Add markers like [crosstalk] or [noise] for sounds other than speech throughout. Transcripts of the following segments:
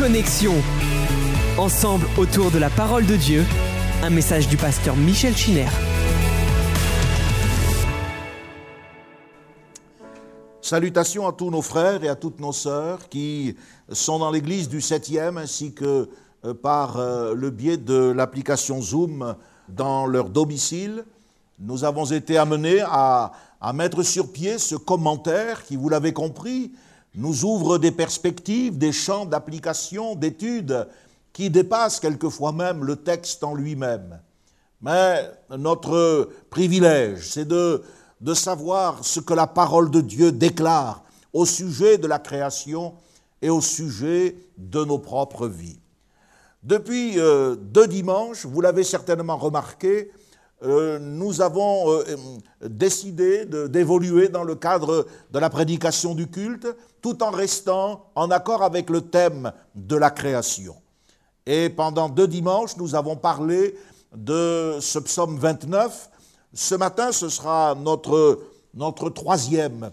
Connexion. Ensemble autour de la parole de Dieu, un message du pasteur Michel Chiner. Salutations à tous nos frères et à toutes nos sœurs qui sont dans l'église du 7e ainsi que euh, par euh, le biais de l'application Zoom dans leur domicile. Nous avons été amenés à mettre sur pied ce commentaire qui, vous l'avez compris, nous ouvre des perspectives, des champs d'application, d'études qui dépassent quelquefois même le texte en lui-même. Mais notre privilège, c'est de, de savoir ce que la parole de Dieu déclare au sujet de la création et au sujet de nos propres vies. Depuis euh, deux dimanches, vous l'avez certainement remarqué, euh, nous avons euh, décidé d'évoluer dans le cadre de la prédication du culte, tout en restant en accord avec le thème de la création. Et pendant deux dimanches, nous avons parlé de ce psaume 29. Ce matin, ce sera notre, notre troisième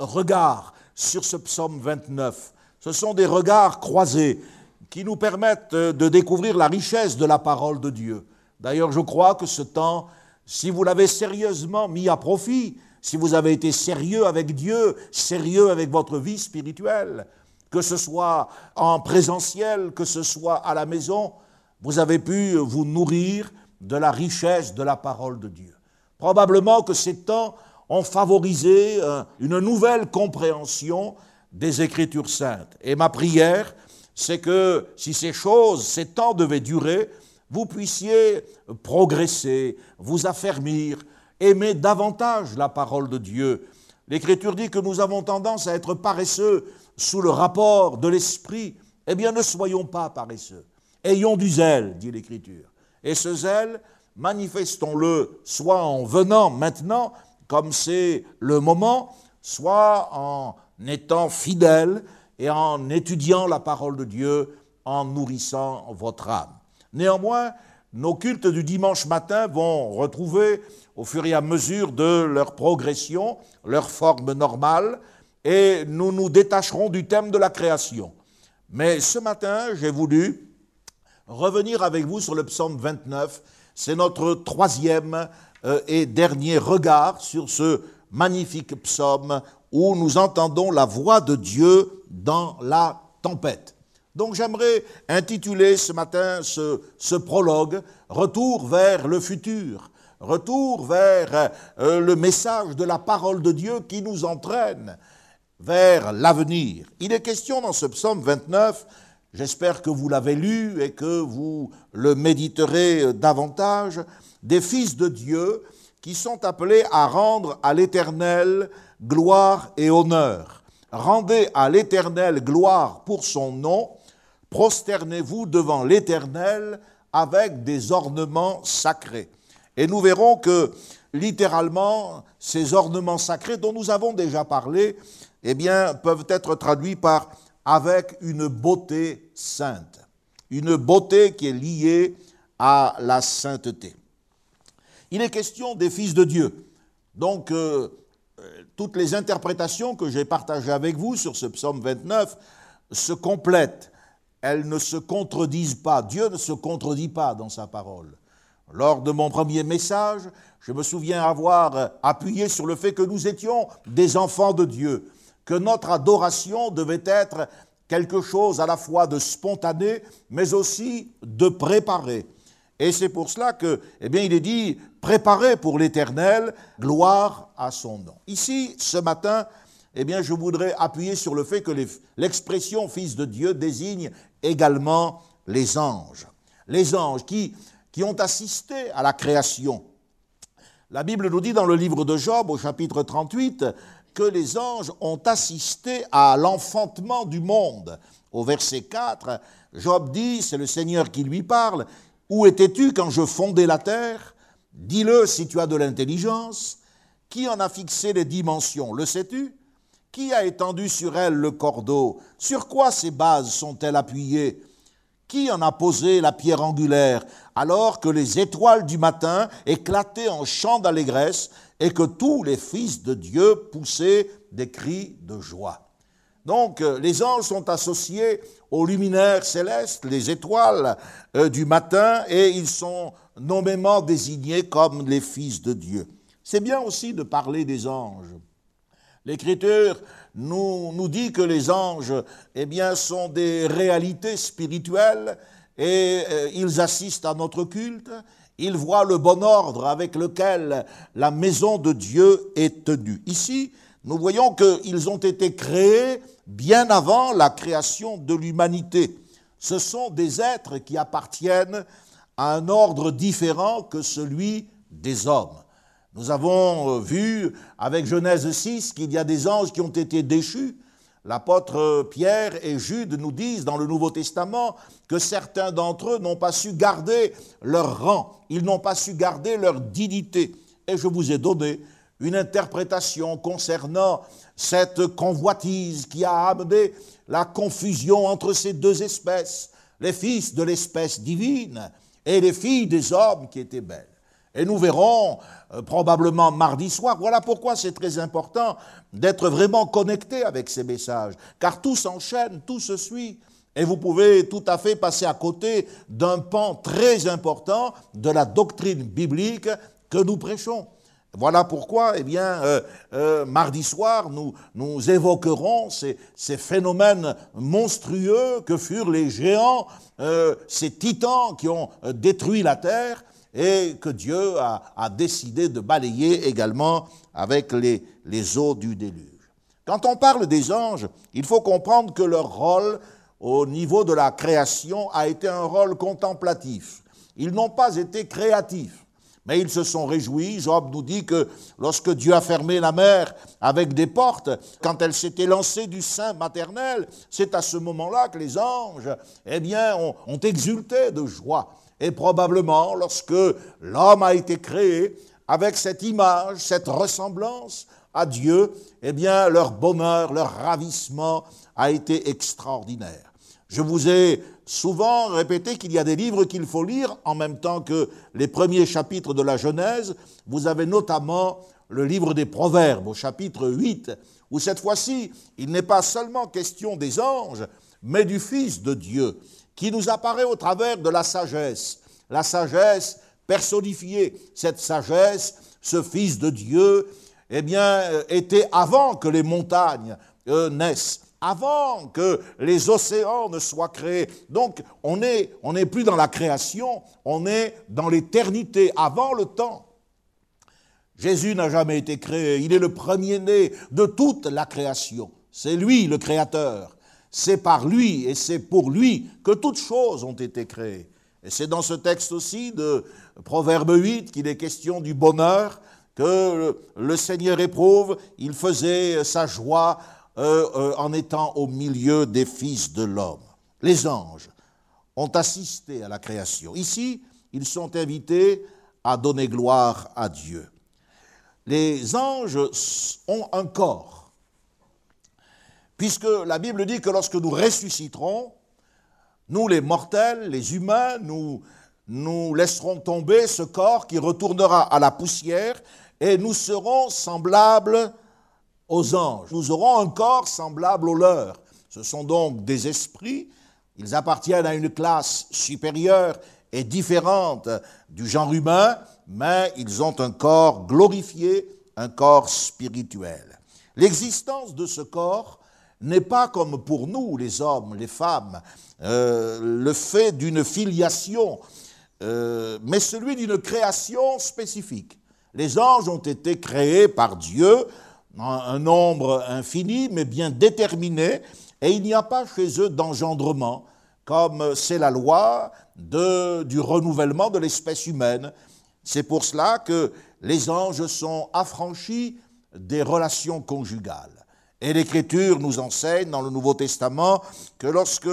regard sur ce psaume 29. Ce sont des regards croisés qui nous permettent de découvrir la richesse de la parole de Dieu. D'ailleurs, je crois que ce temps, si vous l'avez sérieusement mis à profit, si vous avez été sérieux avec Dieu, sérieux avec votre vie spirituelle, que ce soit en présentiel, que ce soit à la maison, vous avez pu vous nourrir de la richesse de la parole de Dieu. Probablement que ces temps ont favorisé euh, une nouvelle compréhension des Écritures saintes. Et ma prière, c'est que si ces choses, ces temps devaient durer, vous puissiez progresser, vous affermir, aimer davantage la parole de Dieu. L'Écriture dit que nous avons tendance à être paresseux sous le rapport de l'Esprit. Eh bien, ne soyons pas paresseux. Ayons du zèle, dit l'Écriture. Et ce zèle, manifestons-le soit en venant maintenant, comme c'est le moment, soit en étant fidèles et en étudiant la parole de Dieu, en nourrissant votre âme. Néanmoins, nos cultes du dimanche matin vont retrouver, au fur et à mesure de leur progression, leur forme normale, et nous nous détacherons du thème de la création. Mais ce matin, j'ai voulu revenir avec vous sur le psaume 29. C'est notre troisième euh, et dernier regard sur ce magnifique psaume où nous entendons la voix de Dieu dans la tempête. Donc j'aimerais intituler ce matin ce, prologue Retour vers le futur, retour vers euh, le message de la parole de Dieu qui nous entraîne vers l'avenir. Il est question dans ce psaume 29, j'espère que vous l'avez lu et que vous le méditerez davantage, des fils de Dieu qui sont appelés à rendre à l'Éternel gloire et honneur. Rendez à l'Éternel gloire pour son nom, prosternez-vous devant l'Éternel avec des ornements sacrés. Et nous verrons que littéralement, ces ornements sacrés dont nous avons déjà parlé, eh bien, peuvent être traduits par avec une beauté sainte. Une beauté qui est liée à la sainteté. Il est question des fils de Dieu. Donc, euh, toutes les interprétations que j'ai partagées avec vous sur ce psaume 29 se complètent elles ne se contredisent pas. Dieu ne se contredit pas dans sa parole. Lors de mon premier message, je me souviens avoir appuyé sur le fait que nous étions des enfants de Dieu, que notre adoration devait être quelque chose à la fois de spontané, mais aussi de préparé. Et c'est pour cela que, eh bien, il est dit, préparez pour l'éternel, gloire à son nom. Ici, ce matin, eh bien, je voudrais appuyer sur le fait que l'expression fils de Dieu désigne également les anges. Les anges qui, qui ont assisté à la création. La Bible nous dit dans le livre de Job, au chapitre 38, que les anges ont assisté à l'enfantement du monde. Au verset 4, Job dit, c'est le Seigneur qui lui parle, Où étais-tu quand je fondais la terre? Dis-le si tu as de l'intelligence. Qui en a fixé les dimensions? Le sais-tu? Qui a étendu sur elle le cordeau? Sur quoi ses bases sont-elles appuyées? Qui en a posé la pierre angulaire? Alors que les étoiles du matin éclataient en chants d'allégresse et que tous les fils de Dieu poussaient des cris de joie Donc euh, les anges sont associés aux luminaires célestes, les étoiles euh, du matin, et ils sont nommément désignés comme les fils de Dieu. C'est bien aussi de parler des anges. L'Écriture nous, nous dit que les anges eh bien, sont des réalités spirituelles et euh, ils assistent à notre culte, ils voient le bon ordre avec lequel la maison de Dieu est tenue. Ici, nous voyons qu'ils ont été créés bien avant la création de l'humanité. Ce sont des êtres qui appartiennent à un ordre différent que celui des hommes. Nous avons euh, vu avec Genèse 6 qu'il y a des anges qui ont été déchus. L'apôtre Pierre et Jude nous disent dans le Nouveau Testament que certains d'entre eux n'ont pas su garder leur rang, ils n'ont pas su garder leur dignité. Et je vous ai donné une interprétation concernant cette convoitise qui a amené la confusion entre ces deux espèces, les fils de l'espèce divine et les filles des hommes qui étaient belles. Et nous verrons euh, probablement mardi soir. Voilà pourquoi c'est très important d'être vraiment connecté avec ces messages, car tout s'enchaîne, tout se suit. Et vous pouvez tout à fait passer à côté d'un pan très important de la doctrine biblique que nous prêchons. Voilà pourquoi, eh bien, euh, euh, mardi soir, nous, évoquerons ces, phénomènes monstrueux que furent les géants, ces titans qui ont détruit la terre et que Dieu a, décidé de balayer également avec les, eaux du déluge. Quand on parle des anges, il faut comprendre que leur rôle au niveau de la création a été un rôle contemplatif. Ils n'ont pas été créatifs. Mais ils se sont réjouis. Job nous dit que lorsque Dieu a fermé la mer avec des portes, quand elle s'était lancée du sein maternel, c'est à ce moment-là que les anges, eh bien, ont exulté de joie. Et probablement, lorsque l'homme a été créé avec cette image, cette ressemblance à Dieu, eh bien, leur bonheur, leur ravissement a été extraordinaire. Je vous ai souvent répété qu'il y a des livres qu'il faut lire en même temps que les premiers chapitres de la Genèse. Vous avez notamment le livre des Proverbes au chapitre 8, où cette fois-ci, il n'est pas seulement question des anges, mais du Fils de Dieu, qui nous apparaît au travers de la sagesse. La sagesse personnifiée, cette sagesse, ce Fils de Dieu, eh bien, euh, était avant que les montagnes euh, naissent avant que les océans ne soient créés. Donc on n'est on plus dans la création, on est dans l'éternité, avant le temps. Jésus n'a jamais été créé, il est le premier-né de toute la création. C'est lui le créateur. C'est par lui et c'est pour lui que toutes choses ont été créées. Et c'est dans ce texte aussi de Proverbe 8 qu'il est question du bonheur que le Seigneur éprouve. Il faisait sa joie euh, euh, en étant au milieu des fils de l'homme. Les anges ont assisté à la création. Ici, ils sont invités à donner gloire à Dieu. Les anges ont un corps, puisque la Bible dit que lorsque nous ressusciterons, nous les mortels, les humains, nous, nous laisserons tomber ce corps qui retournera à la poussière et nous serons semblables aux anges. Nous aurons un corps semblable au leur. Ce sont donc des esprits, ils appartiennent à une classe supérieure et différente du genre humain, mais ils ont un corps glorifié, un corps spirituel. L'existence de ce corps n'est pas comme pour nous, les hommes, les femmes, euh, le fait d'une filiation, euh, mais celui d'une création spécifique. Les anges ont été créés par Dieu un nombre infini, mais bien déterminé, et il n'y a pas chez eux d'engendrement, comme c'est la loi du renouvellement de l'espèce humaine. C'est pour cela que les anges sont affranchis des relations conjugales. Et l'Écriture nous enseigne dans le Nouveau Testament que lorsque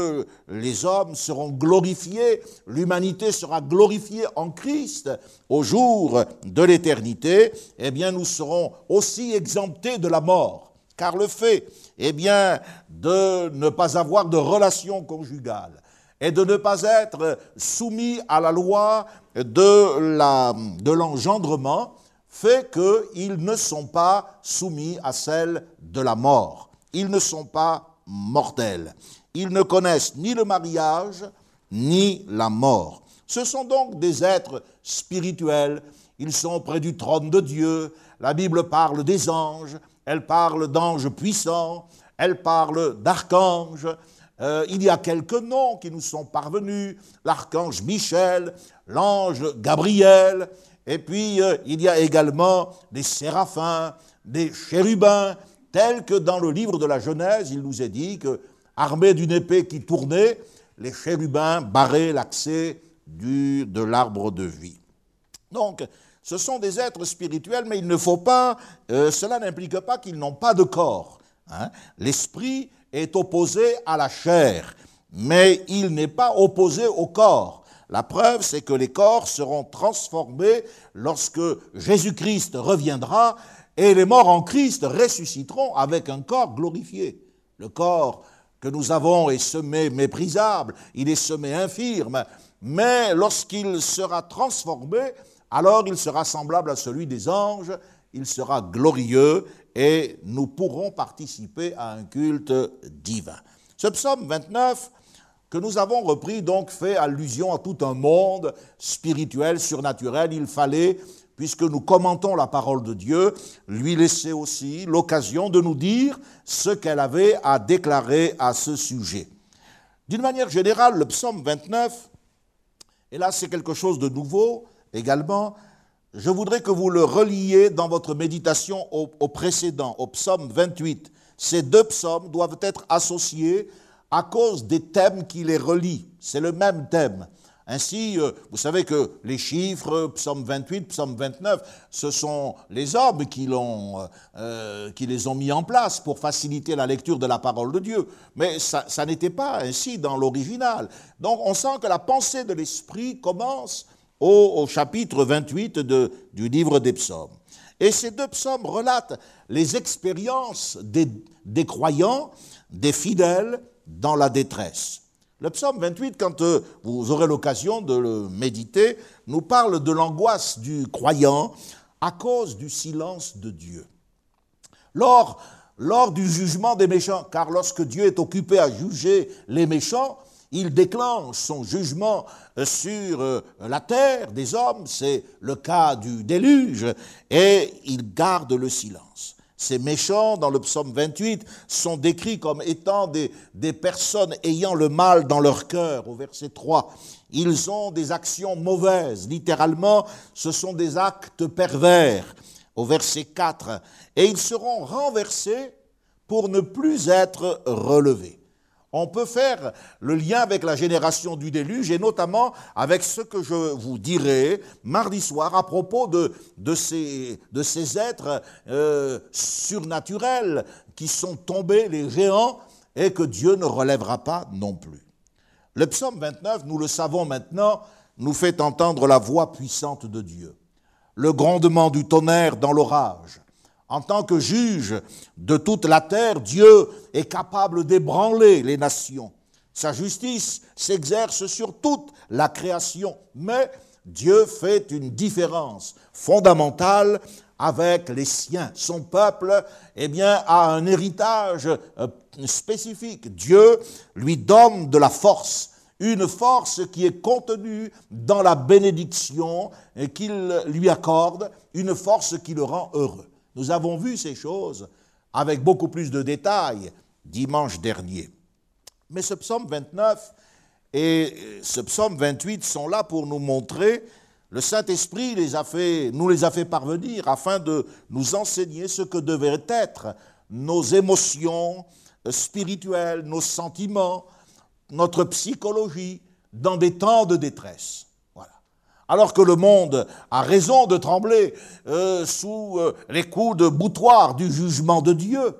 les hommes seront glorifiés, l'humanité sera glorifiée en Christ au jour de l'éternité, eh bien nous serons aussi exemptés de la mort. Car le fait, eh bien, de ne pas avoir de relation conjugale et de ne pas être soumis à la loi de l'engendrement, fait qu'ils ne sont pas soumis à celle de la mort. Ils ne sont pas mortels. Ils ne connaissent ni le mariage, ni la mort. Ce sont donc des êtres spirituels. Ils sont près du trône de Dieu. La Bible parle des anges, elle parle d'anges puissants, elle parle d'archanges. Euh, il y a quelques noms qui nous sont parvenus, l'archange Michel, l'ange Gabriel, et puis euh, il y a également des séraphins, des chérubins, tels que dans le livre de la Genèse, il nous est dit que, armés d'une épée qui tournait, les chérubins barraient l'accès de l'arbre de vie. Donc, ce sont des êtres spirituels, mais il ne faut pas, euh, cela n'implique pas qu'ils n'ont pas de corps. Hein. L'esprit est opposé à la chair, mais il n'est pas opposé au corps. La preuve, c'est que les corps seront transformés lorsque Jésus-Christ reviendra et les morts en Christ ressusciteront avec un corps glorifié. Le corps que nous avons est semé méprisable, il est semé infirme, mais lorsqu'il sera transformé, alors il sera semblable à celui des anges, il sera glorieux et nous pourrons participer à un culte divin. Ce psaume 29 que nous avons repris donc fait allusion à tout un monde spirituel, surnaturel. Il fallait, puisque nous commentons la parole de Dieu, lui laisser aussi l'occasion de nous dire ce qu'elle avait à déclarer à ce sujet. D'une manière générale, le psaume 29, et là c'est quelque chose de nouveau également, je voudrais que vous le reliez dans votre méditation au, précédent, au psaume 28. Ces deux psaumes doivent être associés à cause des thèmes qui les relient. C'est le même thème. Ainsi, euh, vous savez que les chiffres, psaume 28, psaume 29, ce sont les hommes euh, qui les ont mis en place pour faciliter la lecture de la parole de Dieu. Mais ça, n'était pas ainsi dans l'original. Donc on sent que la pensée de l'Esprit commence au, chapitre 28 de, du livre des psaumes. Et ces deux psaumes relatent les expériences des croyants, des fidèles dans la détresse. Le psaume 28, quand euh, vous aurez l'occasion de le méditer, nous parle de l'angoisse du croyant à cause du silence de Dieu. Lors, lors du jugement des méchants, car lorsque Dieu est occupé à juger les méchants, il déclenche son jugement sur euh, la terre des hommes, c'est le cas du déluge, et il garde le silence. Ces méchants, dans le psaume 28, sont décrits comme étant des, personnes ayant le mal dans leur cœur, au verset 3. Ils ont des actions mauvaises, littéralement, ce sont des actes pervers, au verset 4. Et ils seront renversés pour ne plus être relevés on peut faire le lien avec la génération du déluge et notamment avec ce que je vous dirai mardi soir à propos de, ces êtres euh, surnaturels qui sont tombés, les géants, et que Dieu ne relèvera pas non plus. Le psaume 29, nous le savons maintenant, nous fait entendre la voix puissante de Dieu, le grondement du tonnerre dans l'orage, en tant que juge de toute la terre, Dieu est capable d'ébranler les nations. Sa justice s'exerce sur toute la création, mais Dieu fait une différence fondamentale avec les siens. Son peuple, eh bien, a un héritage euh, spécifique. Dieu lui donne de la force, une force qui est contenue dans la bénédiction qu'il lui accorde, une force qui le rend heureux. Nous avons vu ces choses avec beaucoup plus de détails dimanche dernier. Mais ce psaume 29 et ce psaume 28 sont là pour nous montrer, le Saint-Esprit les a fait, nous les a fait parvenir afin de nous enseigner ce que devaient être nos émotions spirituelles, nos sentiments, notre psychologie dans des temps de détresse alors que le monde a raison de trembler euh, sous euh, les coups de boutoir du jugement de Dieu.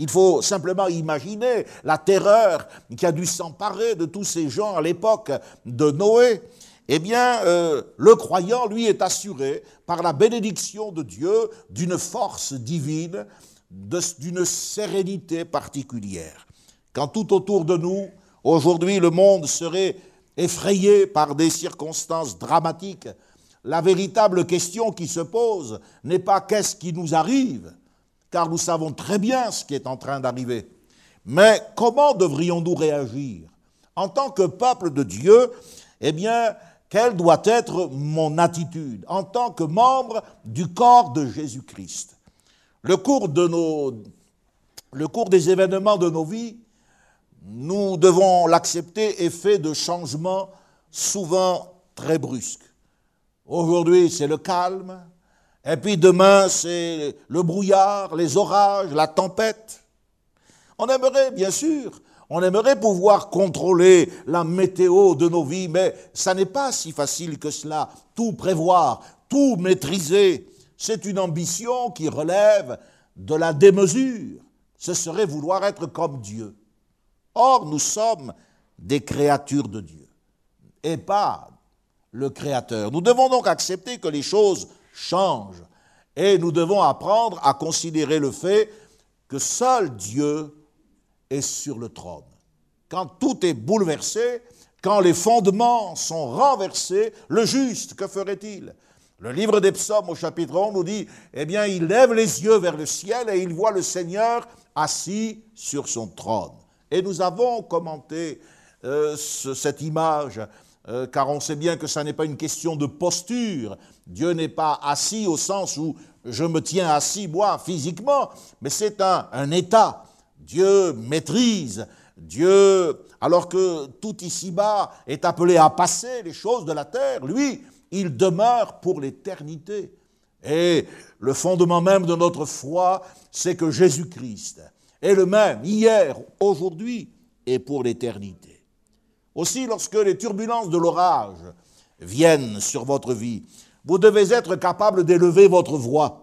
Il faut simplement imaginer la terreur qui a dû s'emparer de tous ces gens à l'époque de Noé. Eh bien, euh, le croyant, lui, est assuré par la bénédiction de Dieu d'une force divine, d'une sérénité particulière. Quand tout autour de nous, aujourd'hui, le monde serait effrayés par des circonstances dramatiques, la véritable question qui se pose n'est pas qu'est-ce qui nous arrive, car nous savons très bien ce qui est en train d'arriver, Mais comment devrions-nous réagir En tant que peuple de Dieu, eh bien, quelle doit être mon attitude en tant que membre du corps de Jésus-Christ? Le cours, le cours des événements de nos vies, nous devons l'accepter, est fait de changements souvent très brusques. Aujourd'hui, c'est le calme, et puis demain, c'est le brouillard, les orages, la tempête. On aimerait, bien sûr, on aimerait pouvoir contrôler la météo de nos vies, mais ça n'est pas si facile que cela. Tout prévoir, tout maîtriser, c'est une ambition qui relève de la démesure. Ce serait vouloir être comme Dieu. Or, nous sommes des créatures de Dieu et pas le Créateur. Nous devons donc accepter que les choses changent et nous devons apprendre à considérer le fait que seul Dieu est sur le trône. Quand tout est bouleversé, quand les fondements sont renversés, le juste, que ferait-il? Le livre des psaumes au chapitre 11 nous dit, eh bien, il lève les yeux vers le ciel et il voit le Seigneur assis sur son trône. Et nous avons commenté euh, cette image, euh, car on sait bien que ça n'est pas une question de posture. Dieu n'est pas assis au sens où je me tiens assis, moi, physiquement, mais c'est un, un état. Dieu maîtrise, Dieu, alors que tout ici-bas est appelé à passer les choses de la terre, lui, il demeure pour l'éternité. Et le fondement même de notre foi, c'est que Jésus-Christ est le même hier, aujourd'hui et pour l'éternité. Aussi, lorsque les turbulences de l'orage viennent sur votre vie, vous devez être capable d'élever votre voix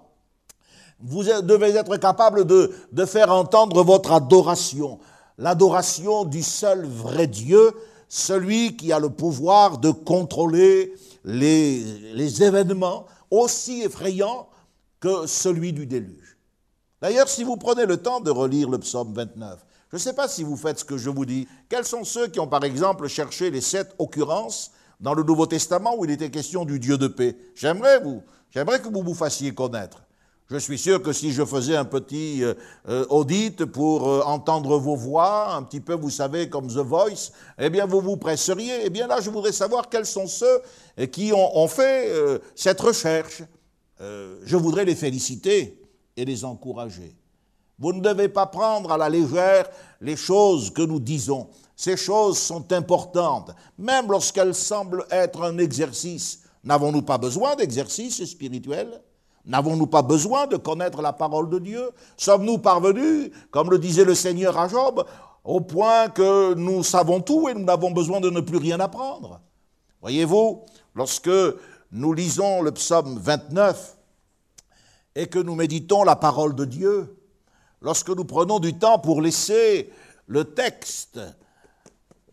vous devez être capable de, faire entendre votre adoration, l'adoration du seul vrai Dieu, celui qui a le pouvoir de contrôler les événements aussi effrayants que celui du déluge. D'ailleurs, si vous prenez le temps de relire le psaume 29, je ne sais pas si vous faites ce que je vous dis. Quels sont ceux qui ont, par exemple, cherché les sept occurrences dans le Nouveau Testament où il était question du Dieu de paix? J'aimerais vous, j'aimerais que vous vous fassiez connaître. Je suis sûr que si je faisais un petit euh, euh, audit pour euh, entendre vos voix, un petit peu, vous savez, comme The Voice, eh bien, vous vous presseriez. Eh bien, là, je voudrais savoir quels sont ceux qui ont, ont fait cette recherche. je voudrais les féliciter et les encourager. Vous ne devez pas prendre à la légère les choses que nous disons. Ces choses sont importantes, même lorsqu'elles semblent être un exercice. N'avons-nous pas besoin d'exercice spirituel N'avons-nous pas besoin de connaître la parole de Dieu? Sommes-nous parvenus, comme le disait le Seigneur à Job, au point que nous savons tout et nous n'avons besoin de ne plus rien apprendre? Voyez-vous, lorsque nous lisons le psaume 29 et que nous méditons la parole de Dieu, lorsque nous prenons du temps pour laisser le texte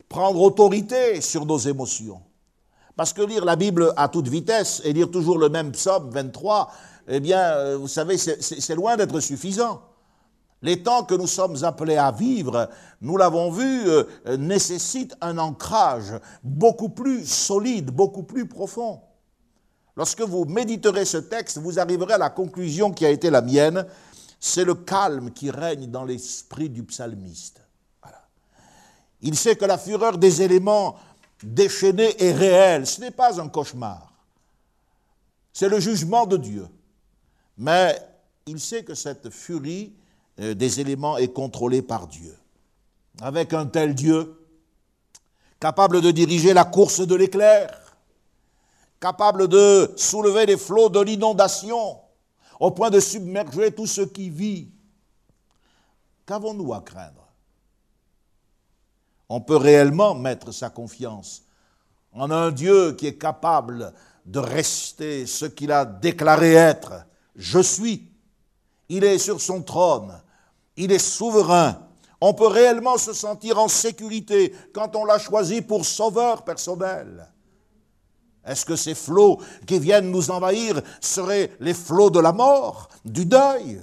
prendre autorité sur nos émotions, parce que lire la Bible à toute vitesse et lire toujours le même psaume 23, eh bien, euh, vous savez, c'est loin d'être suffisant. Les temps que nous sommes appelés à vivre, nous l'avons vu, euh, nécessitent un ancrage beaucoup plus solide, beaucoup plus profond. Lorsque vous méditerez ce texte, vous arriverez à la conclusion qui a été la mienne, c'est le calme qui règne dans l'esprit du psalmiste. Il sait que la fureur des éléments déchaînés est réelle, ce n'est pas un cauchemar, c'est le jugement de Dieu. Mais il sait que cette furie euh, des éléments est contrôlée par Dieu. Avec un tel Dieu, capable de diriger la course de l'éclair, capable de soulever les flots de l'inondation, au point de submerger tout ce qui vit, qu'avons-nous à craindre? On peut réellement mettre sa confiance en un Dieu qui est capable de rester ce qu'il a déclaré être je suis. Il est sur son trône. Il est souverain. On peut réellement se sentir en sécurité quand on l'a choisi pour sauveur personnel. Est-ce que ces flots qui viennent nous envahir seraient les flots de la mort, du deuil?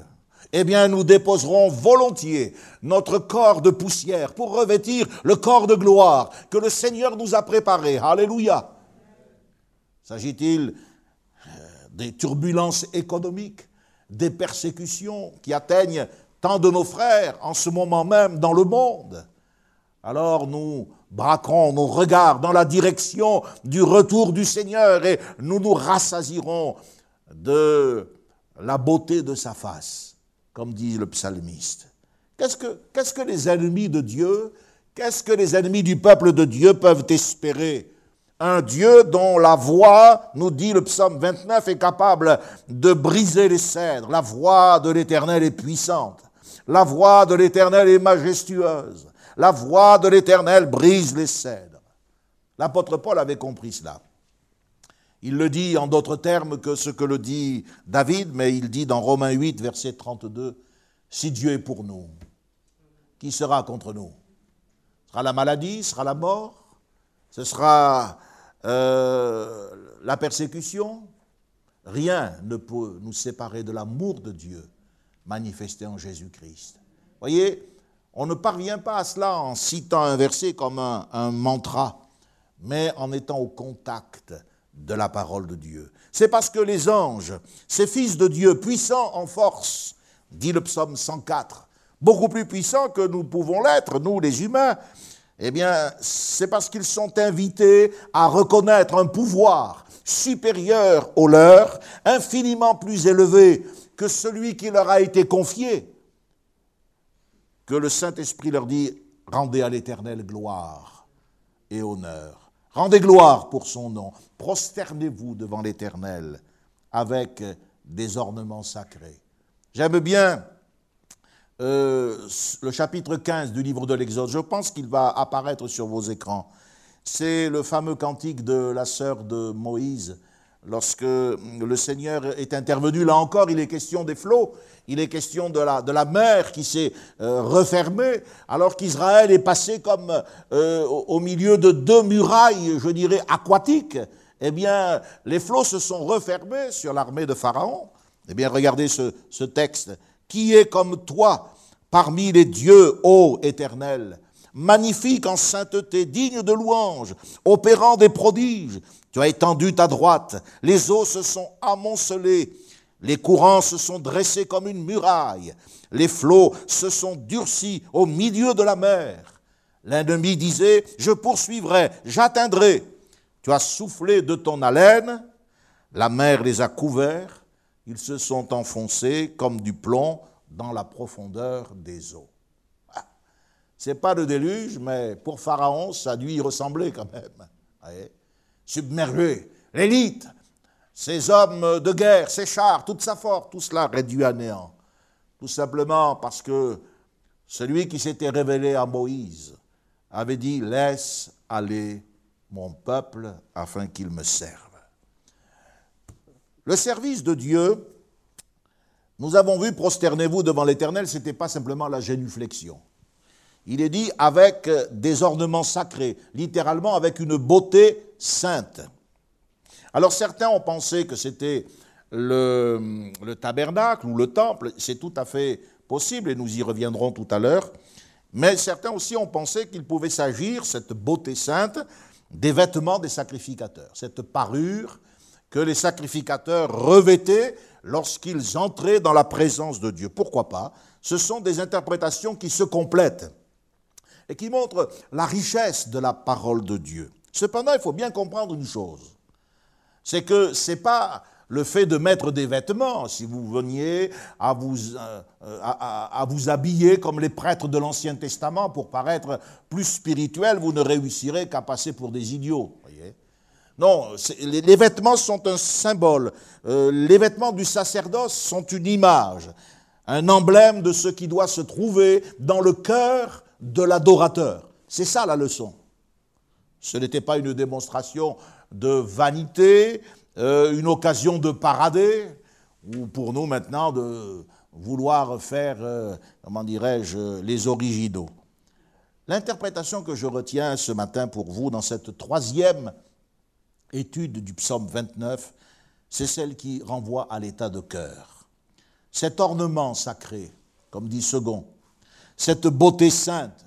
Eh bien, nous déposerons volontiers notre corps de poussière pour revêtir le corps de gloire que le Seigneur nous a préparé. Alléluia. S'agit-il des turbulences économiques, des persécutions qui atteignent tant de nos frères en ce moment même dans le monde? Alors nous braquerons nos regards dans la direction du retour du Seigneur et nous nous rassasirons de la beauté de sa face, comme dit le psalmiste. Qu'est-ce que, qu'est-ce que les ennemis de Dieu, qu'est-ce que les ennemis du peuple de Dieu peuvent espérer? Un Dieu dont la voix, nous dit le psaume 29, est capable de briser les cèdres. La voix de l'Éternel est puissante. La voix de l'Éternel est majestueuse. La voix de l'Éternel brise les cèdres. L'apôtre Paul avait compris cela. Il le dit en d'autres termes que ce que le dit David, mais il dit dans Romains 8, verset 32, Si Dieu est pour nous, qui sera contre nous? Ce sera la maladie, ce sera la mort, ce sera euh, la persécution. Rien ne peut nous séparer de l'amour de Dieu manifesté en Jésus-Christ. Voyez, on ne parvient pas à cela en citant un verset comme un, mantra, mais en étant au contact de la parole de Dieu. C'est parce que les anges, ces fils de Dieu, puissants en force, dit le psaume 104, beaucoup plus puissants que nous pouvons l'être, nous les humains, eh bien, c'est parce qu'ils sont invités à reconnaître un pouvoir supérieur au leur, infiniment plus élevé que celui qui leur a été confié, que le Saint-Esprit leur dit, rendez à l'Éternel gloire et honneur. Rendez gloire pour son nom. Prosternez-vous devant l'Éternel avec des ornements sacrés. J'aime bien euh, le chapitre 15 du livre de l'Exode. Je pense qu'il va apparaître sur vos écrans. C'est le fameux cantique de la sœur de Moïse lorsque le Seigneur est intervenu, là encore, il est question des flots, il est question de la, mer qui s'est euh, refermée, alors qu'Israël est passé comme euh, au milieu de deux murailles, je dirais, aquatiques. Eh bien, les flots se sont refermés sur l'armée de Pharaon. Eh bien, regardez ce, ce texte. Qui est comme toi parmi les dieux, ô éternel? Magnifique en sainteté, digne de louange, opérant des prodiges. Tu as étendu ta droite, les eaux se sont amoncelées, les courants se sont dressés comme une muraille, les flots se sont durcis au milieu de la mer. L'ennemi disait, je poursuivrai, j'atteindrai. Tu as soufflé de ton haleine, la mer les a couverts, ils se sont enfoncés comme du plomb dans la profondeur des eaux. C'est pas le déluge, mais pour Pharaon, ça a dû y ressembler quand même. Submergé, l'élite, ses hommes de guerre, ses chars, toute sa force, tout cela réduit à néant. Tout simplement parce que celui qui s'était révélé à Moïse avait dit Laisse aller mon peuple afin qu'il me serve. Le service de Dieu, nous avons vu prosternez-vous devant l'Éternel, ce n'était pas simplement la génuflexion. Il est dit avec des ornements sacrés, littéralement avec une beauté Alors certains ont pensé que c'était le, tabernacle ou le temple, c'est tout à fait possible et nous y reviendrons tout à l'heure, mais certains aussi ont pensé qu'il pouvait s'agir, cette beauté sainte, des vêtements des sacrificateurs, cette parure que les sacrificateurs revêtaient lorsqu'ils entraient dans la présence de Dieu. Pourquoi pas? Ce sont des interprétations qui se complètent et qui montre la richesse de la parole de Dieu. Cependant, il faut bien comprendre une chose, c'est que ce n'est pas le fait de mettre des vêtements, si vous veniez à vous, euh, vous habiller comme les prêtres de l'Ancien Testament pour paraître plus spirituel, vous ne réussirez qu'à passer pour des idiots. Non, les, vêtements sont un symbole. Euh, les vêtements du sacerdoce sont une image, un emblème de ce qui doit se trouver dans le cœur de l'adorateur. C'est ça la leçon. Ce n'était pas une démonstration de vanité, euh, une occasion de parader, ou pour nous maintenant de vouloir faire, euh, comment dirais-je, les originaux. L'interprétation que je retiens ce matin pour vous dans cette troisième étude du psaume 29, c'est celle qui renvoie à l'état de cœur. Cet ornement sacré, comme dit Second, cette beauté sainte,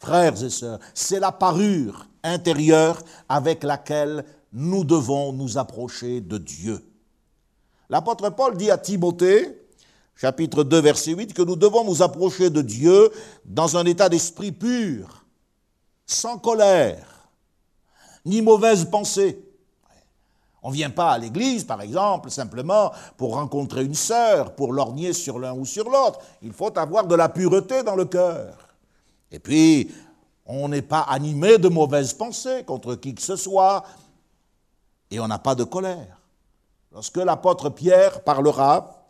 frères et sœurs, c'est la parure intérieure avec laquelle nous devons nous approcher de Dieu. L'apôtre Paul dit à Timothée, chapitre 2, verset 8, que nous devons nous approcher de Dieu dans un état d'esprit pur, sans colère, ni mauvaise pensée. On ne vient pas à l'église, par exemple, simplement pour rencontrer une sœur, pour lorgner sur l'un ou sur l'autre. Il faut avoir de la pureté dans le cœur. Et puis, on n'est pas animé de mauvaises pensées contre qui que ce soit, et on n'a pas de colère. Lorsque l'apôtre Pierre parlera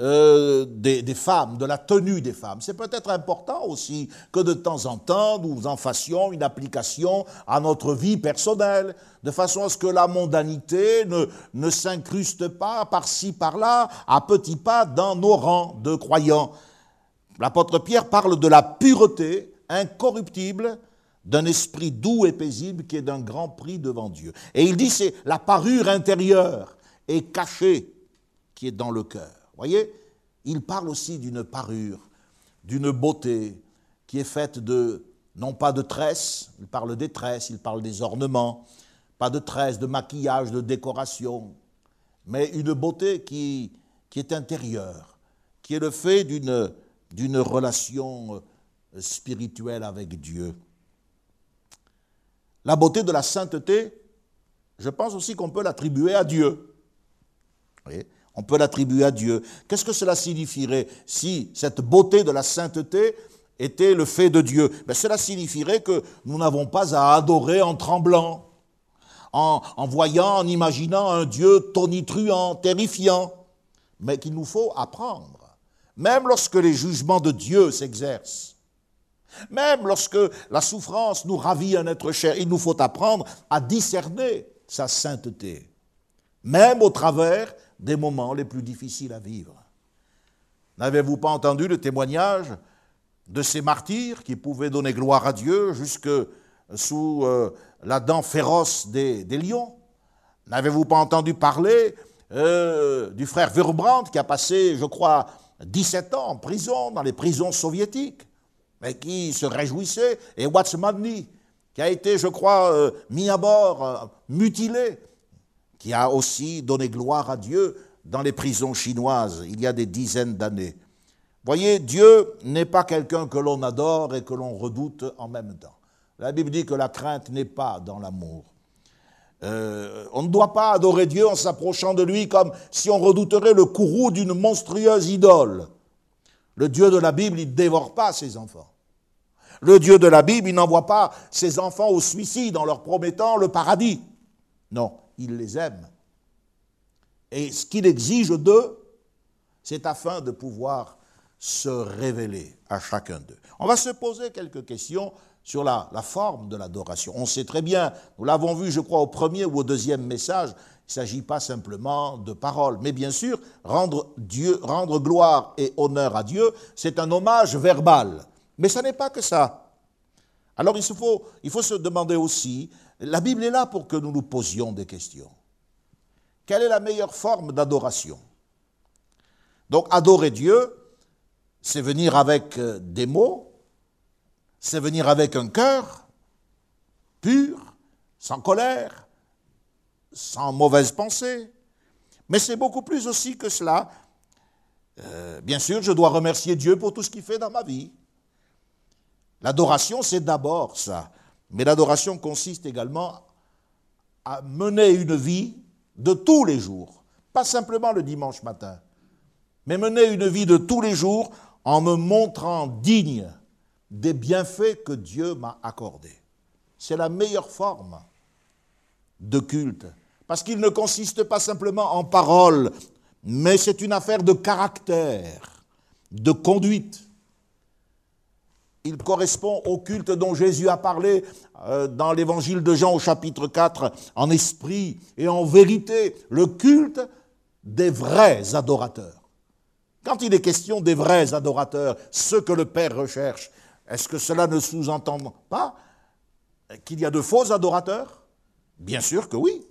euh, des, femmes, de la tenue des femmes. C'est peut-être important aussi que de temps en temps nous en fassions une application à notre vie personnelle, de façon à ce que la mondanité ne, ne s'incruste pas par-ci, par-là, à petits pas dans nos rangs de croyants. L'apôtre Pierre parle de la pureté incorruptible d'un esprit doux et paisible qui est d'un grand prix devant Dieu. Et il dit c'est la parure intérieure et cachée qui est dans le cœur voyez, il parle aussi d'une parure, d'une beauté qui est faite de, non pas de tresses, il parle des tresses, il parle des ornements, pas de tresses, de maquillage, de décoration, mais une beauté qui, qui est intérieure, qui est le fait d'une, d'une relation euh, spirituelle avec Dieu. La beauté de la sainteté, je pense aussi qu'on peut l'attribuer à Dieu. On peut l'attribuer à Dieu. Qu'est-ce que cela signifierait si cette beauté de la sainteté était le fait de Dieu? Ben, Cela signifierait que nous n'avons pas à adorer en tremblant, en, voyant, en imaginant un Dieu tonitruant, terrifiant, mais qu'il nous faut apprendre. Même lorsque les jugements de Dieu s'exercent, même lorsque la souffrance nous ravit un être cher, il nous faut apprendre à discerner sa sainteté, même au travers des moments les plus difficiles à vivre. N'avez-vous pas entendu le témoignage de ces martyrs qui pouvaient donner gloire à Dieu jusque sous euh, la dent féroce des, lions? N'avez-vous pas entendu parler euh, du frère Wurbrand qui a passé, je crois, 17 ans en prison, dans les prisons soviétiques, mais qui se réjouissait, et Watsmanny, qui a été, je crois, euh, mis à bord, mutilé, qui a aussi donné gloire à Dieu dans les prisons chinoises il y a des dizaines d'années. Voyez, Dieu n'est pas quelqu'un que l'on adore et que l'on redoute en même temps. La Bible dit que la crainte n'est pas dans l'amour. Euh, on ne doit pas adorer Dieu en s'approchant de lui comme si on redouterait le courroux d'une monstrueuse idole. Le Dieu de la Bible, il ne dévore pas ses enfants. Le Dieu de la Bible, il n'envoie pas ses enfants au suicide en leur promettant le paradis. Non, il les aime. Et ce qu'il exige d'eux, c'est afin de pouvoir se révéler à chacun d'eux. On va se poser quelques questions sur la, forme de l'adoration. On sait très bien, nous l'avons vu, je crois, au premier ou au deuxième message, il ne s'agit pas simplement de paroles, mais bien sûr, rendre, Dieu, rendre gloire et honneur à Dieu, c'est un hommage verbal. Mais ce n'est pas que ça. Alors il faut, il faut se demander aussi, la Bible est là pour que nous nous posions des questions. Quelle est la meilleure forme d'adoration? Donc adorer Dieu, c'est venir avec euh, des mots, c'est venir avec un cœur pur, sans colère, sans mauvaise pensée. Mais c'est beaucoup plus aussi que cela. Euh, bien sûr, je dois remercier Dieu pour tout ce qu'il fait dans ma vie. L'adoration, c'est d'abord ça. Mais l'adoration consiste également à mener une vie de tous les jours, pas simplement le dimanche matin, mais mener une vie de tous les jours en me montrant digne des bienfaits que Dieu m'a accordés. C'est la meilleure forme de culte, parce qu'il ne consiste pas simplement en paroles, mais c'est une affaire de caractère, de conduite il correspond au culte dont Jésus a parlé euh, dans l'évangile de Jean au chapitre 4, en esprit et en vérité, le culte des vrais adorateurs. Quand il est question des vrais adorateurs, ceux que le Père recherche, est-ce que cela ne sous-entend pas qu'il y a de faux adorateurs? Bien sûr que oui.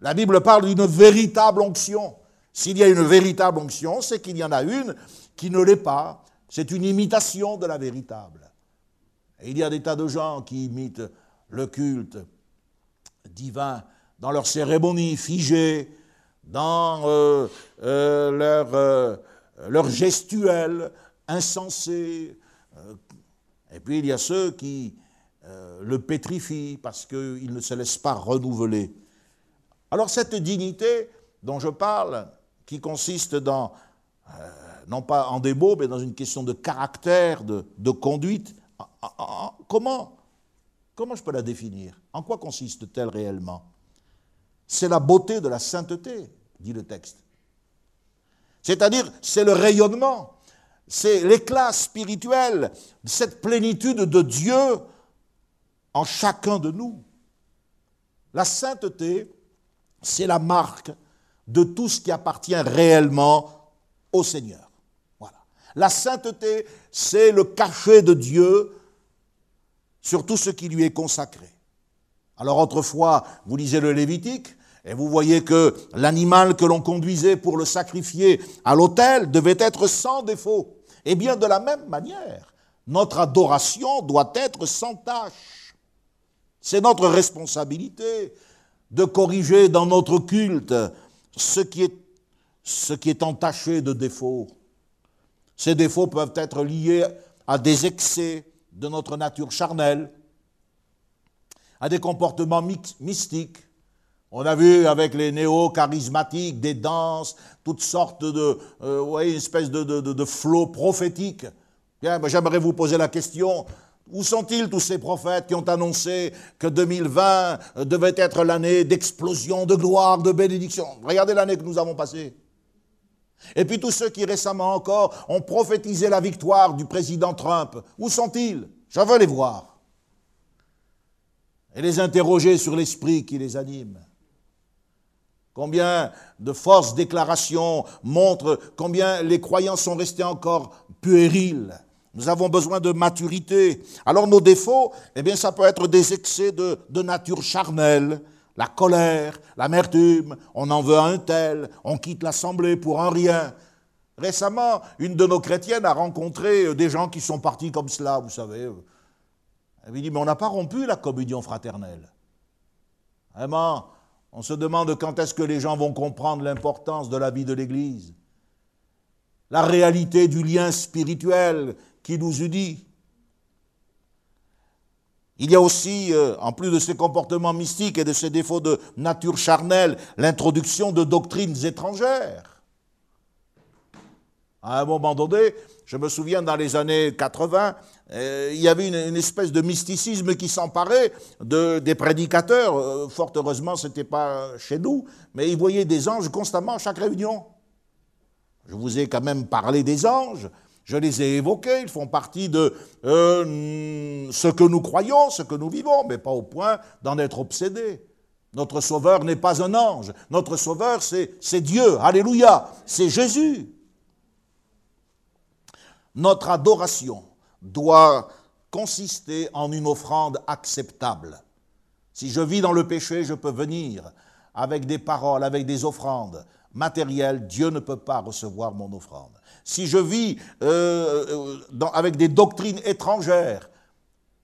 La Bible parle d'une véritable onction. S'il y a une véritable onction, c'est qu'il y en a une qui ne l'est pas, c'est une imitation de la véritable. Il y a des tas de gens qui imitent le culte divin dans leurs cérémonies figées, dans euh, leur, leur gestuelle insensée. Et puis il y a ceux qui le pétrifient parce qu'ils ne se laissent pas renouveler. Alors cette dignité dont je parle, qui consiste dans, non pas en des mots, mais dans une question de caractère, de, de conduite, comment Comment je peux la définir? En quoi consiste-t-elle réellement? C'est la beauté de la sainteté, dit le texte. C'est-à-dire, c'est le rayonnement, c'est l'éclat spirituel, cette plénitude de Dieu en chacun de nous. La sainteté, c'est la marque de tout ce qui appartient réellement au Seigneur. Voilà. La sainteté, c'est le cachet de Dieu sur tout ce qui lui est consacré. Alors autrefois, vous lisez le Lévitique, et vous voyez que l'animal que l'on conduisait pour le sacrifier à l'autel devait être sans défaut. Eh bien de la même manière, notre adoration doit être sans tâche. C'est notre responsabilité de corriger dans notre culte ce qui est, ce qui est entaché de défauts. Ces défauts peuvent être liés à des excès, de notre nature charnelle, à des comportements mystiques. On a vu avec les néo-charismatiques des danses, toutes sortes de, euh, voyez, une espèce de, de, de, flot prophétique. Bien, ben, j'aimerais vous poser la question, où sont-ils tous ces prophètes qui ont annoncé que 2020 devait être l'année d'explosion, de gloire, de bénédiction? Regardez l'année que nous avons passée. Et puis tous ceux qui récemment encore ont prophétisé la victoire du président Trump, où sont-ils? Je veux les voir. Et les interroger sur l'esprit qui les anime. Combien de fausses déclarations montrent combien les croyants sont restés encore puérils. Nous avons besoin de maturité. Alors nos défauts, eh bien, ça peut être des excès de, nature charnelle, la colère, l'amertume, on en veut un tel, on quitte l'assemblée pour un rien. Récemment, une de nos chrétiennes a rencontré euh, des gens qui sont partis comme cela, vous savez. Elle lui dit, mais on n'a pas rompu la communion fraternelle. Vraiment, on se demande quand est-ce que les gens vont comprendre l'importance de la vie de l'Église, la réalité du lien spirituel qui nous unit. Il y a aussi, euh, en plus de ces comportements mystiques et de ces défauts de nature charnelle, l'introduction de doctrines étrangères. À un moment donné, je me souviens dans les années 80, euh, il y avait une, espèce de mysticisme qui s'emparait de, des prédicateurs. Euh, fort heureusement, ce n'était pas chez nous, mais ils voyaient des anges constamment à chaque réunion. Je vous ai quand même parlé des anges. Je les ai évoqués, ils font partie de euh, ce que nous croyons, ce que nous vivons, mais pas au point d'en être obsédés. Notre Sauveur n'est pas un ange, notre Sauveur c'est Dieu, Alléluia, c'est Jésus. Notre adoration doit consister en une offrande acceptable. Si je vis dans le péché, je peux venir avec des paroles, avec des offrandes matérielles. Dieu ne peut pas recevoir mon offrande si je vis euh, euh, avec des doctrines étrangères,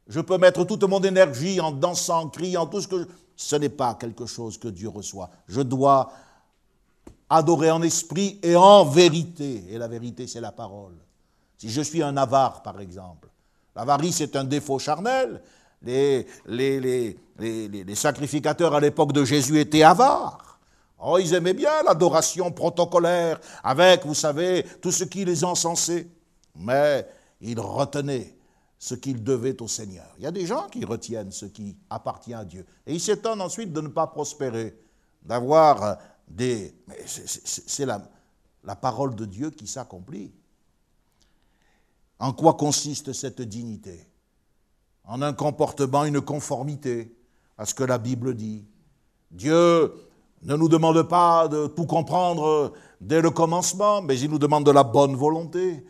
je peux mettre toute mon énergie en dansant, en criant, tout ce que... Ce n'est pas quelque chose que Dieu reçoit. Je dois adorer en esprit et en vérité. Et la vérité, c'est la parole. Si je suis un avare, par exemple, l'avarice est un défaut charnel. Les, sacrificateurs à l'époque de Jésus étaient avares. Oh, ils aimaient bien l'adoration protocolaire, avec, vous savez, tout ce qui les encensait. Mais ils retenaient ce qu'ils devaient au Seigneur. Il y a des gens qui retiennent ce qui appartient à Dieu. Et ils s'étonnent ensuite de ne pas prospérer, d'avoir des... C'est la parole de Dieu qui s'accomplit. En quoi consiste cette dignité? En un comportement, une conformité à ce que la Bible dit. Dieu ne nous demande pas de tout comprendre dès le commencement, mais il nous demande de la bonne volonté.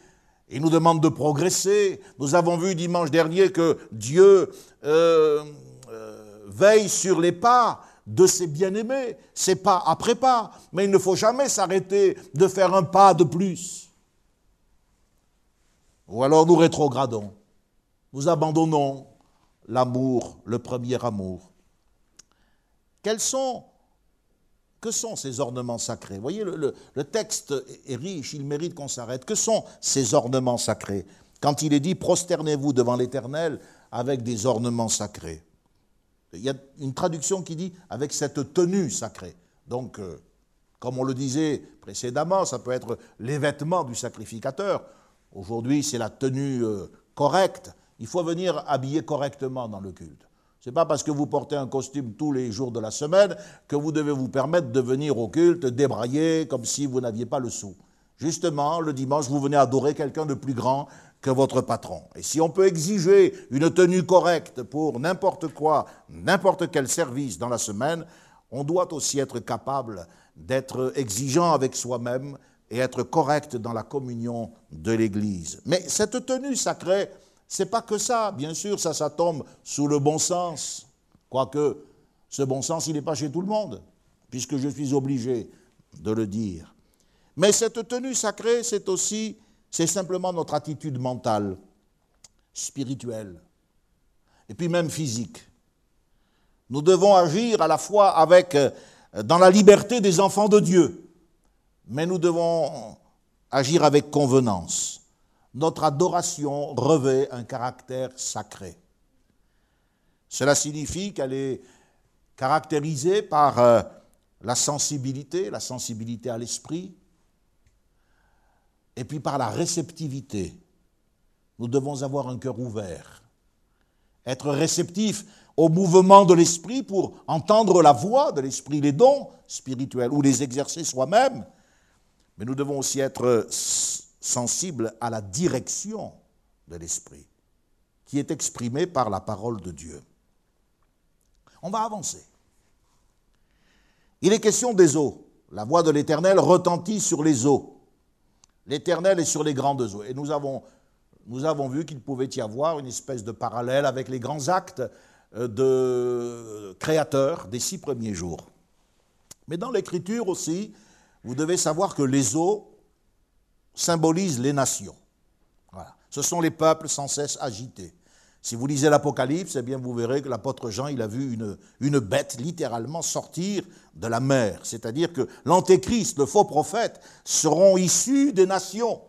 Il nous demande de progresser. Nous avons vu dimanche dernier que Dieu euh, euh, veille sur les pas de ses bien-aimés, c'est pas après pas, mais il ne faut jamais s'arrêter de faire un pas de plus. Ou alors nous rétrogradons, nous abandonnons l'amour, le premier amour. Quels sont Que sont ces ornements sacrés? Vous voyez, le, texte est riche, il mérite qu'on s'arrête. Que sont ces ornements sacrés? Quand il est dit prosternez-vous devant l'Éternel avec des ornements sacrés. Il y a une traduction qui dit avec cette tenue sacrée. Donc, euh, comme on le disait précédemment, ça peut être les vêtements du sacrificateur. Aujourd'hui, c'est la tenue euh, correcte. Il faut venir habiller correctement dans le culte. Ce n'est pas parce que vous portez un costume tous les jours de la semaine que vous devez vous permettre de venir au culte débraillé comme si vous n'aviez pas le sou. Justement, le dimanche, vous venez adorer quelqu'un de plus grand que votre patron. Et si on peut exiger une tenue correcte pour n'importe quoi, n'importe quel service dans la semaine, on doit aussi être capable d'être exigeant avec soi-même et être correct dans la communion de l'Église. Mais cette tenue sacrée, c'est pas que ça. Bien sûr, ça, tombe sous le bon sens. Quoique, ce bon sens, il n'est pas chez tout le monde, puisque je suis obligé de le dire. Mais cette tenue sacrée, c'est aussi c'est simplement notre attitude mentale, spirituelle, et puis même physique. Nous devons agir à la fois avec, euh, dans la liberté des enfants de Dieu, mais nous devons agir avec convenance. Notre adoration revêt un caractère sacré. Cela signifie qu'elle est caractérisée par euh, la sensibilité, la sensibilité à l'esprit, et puis par la réceptivité. Nous devons avoir un cœur ouvert, être réceptif au mouvement de l'esprit pour entendre la voix de l'esprit, les dons spirituels, ou les exercer soi-même. Mais nous devons aussi être sensibles à la direction de l'esprit, qui est exprimée par la parole de Dieu. On va avancer. Il est question des eaux. La voix de l'Éternel retentit sur les eaux. L'Éternel est sur les grandes eaux. Et nous avons, nous avons vu qu'il pouvait y avoir une espèce de parallèle avec les grands actes euh, de créateurs des six premiers jours. Mais dans l'Écriture aussi, vous devez savoir que les eaux symbolisent les nations. Voilà. Ce sont les peuples sans cesse agités. Si vous lisez l'Apocalypse, eh bien vous verrez que l'apôtre Jean, il a vu une, une bête littéralement sortir de la mer. C'est-à-dire que l'antéchrist, le faux prophète, seront issus des nations,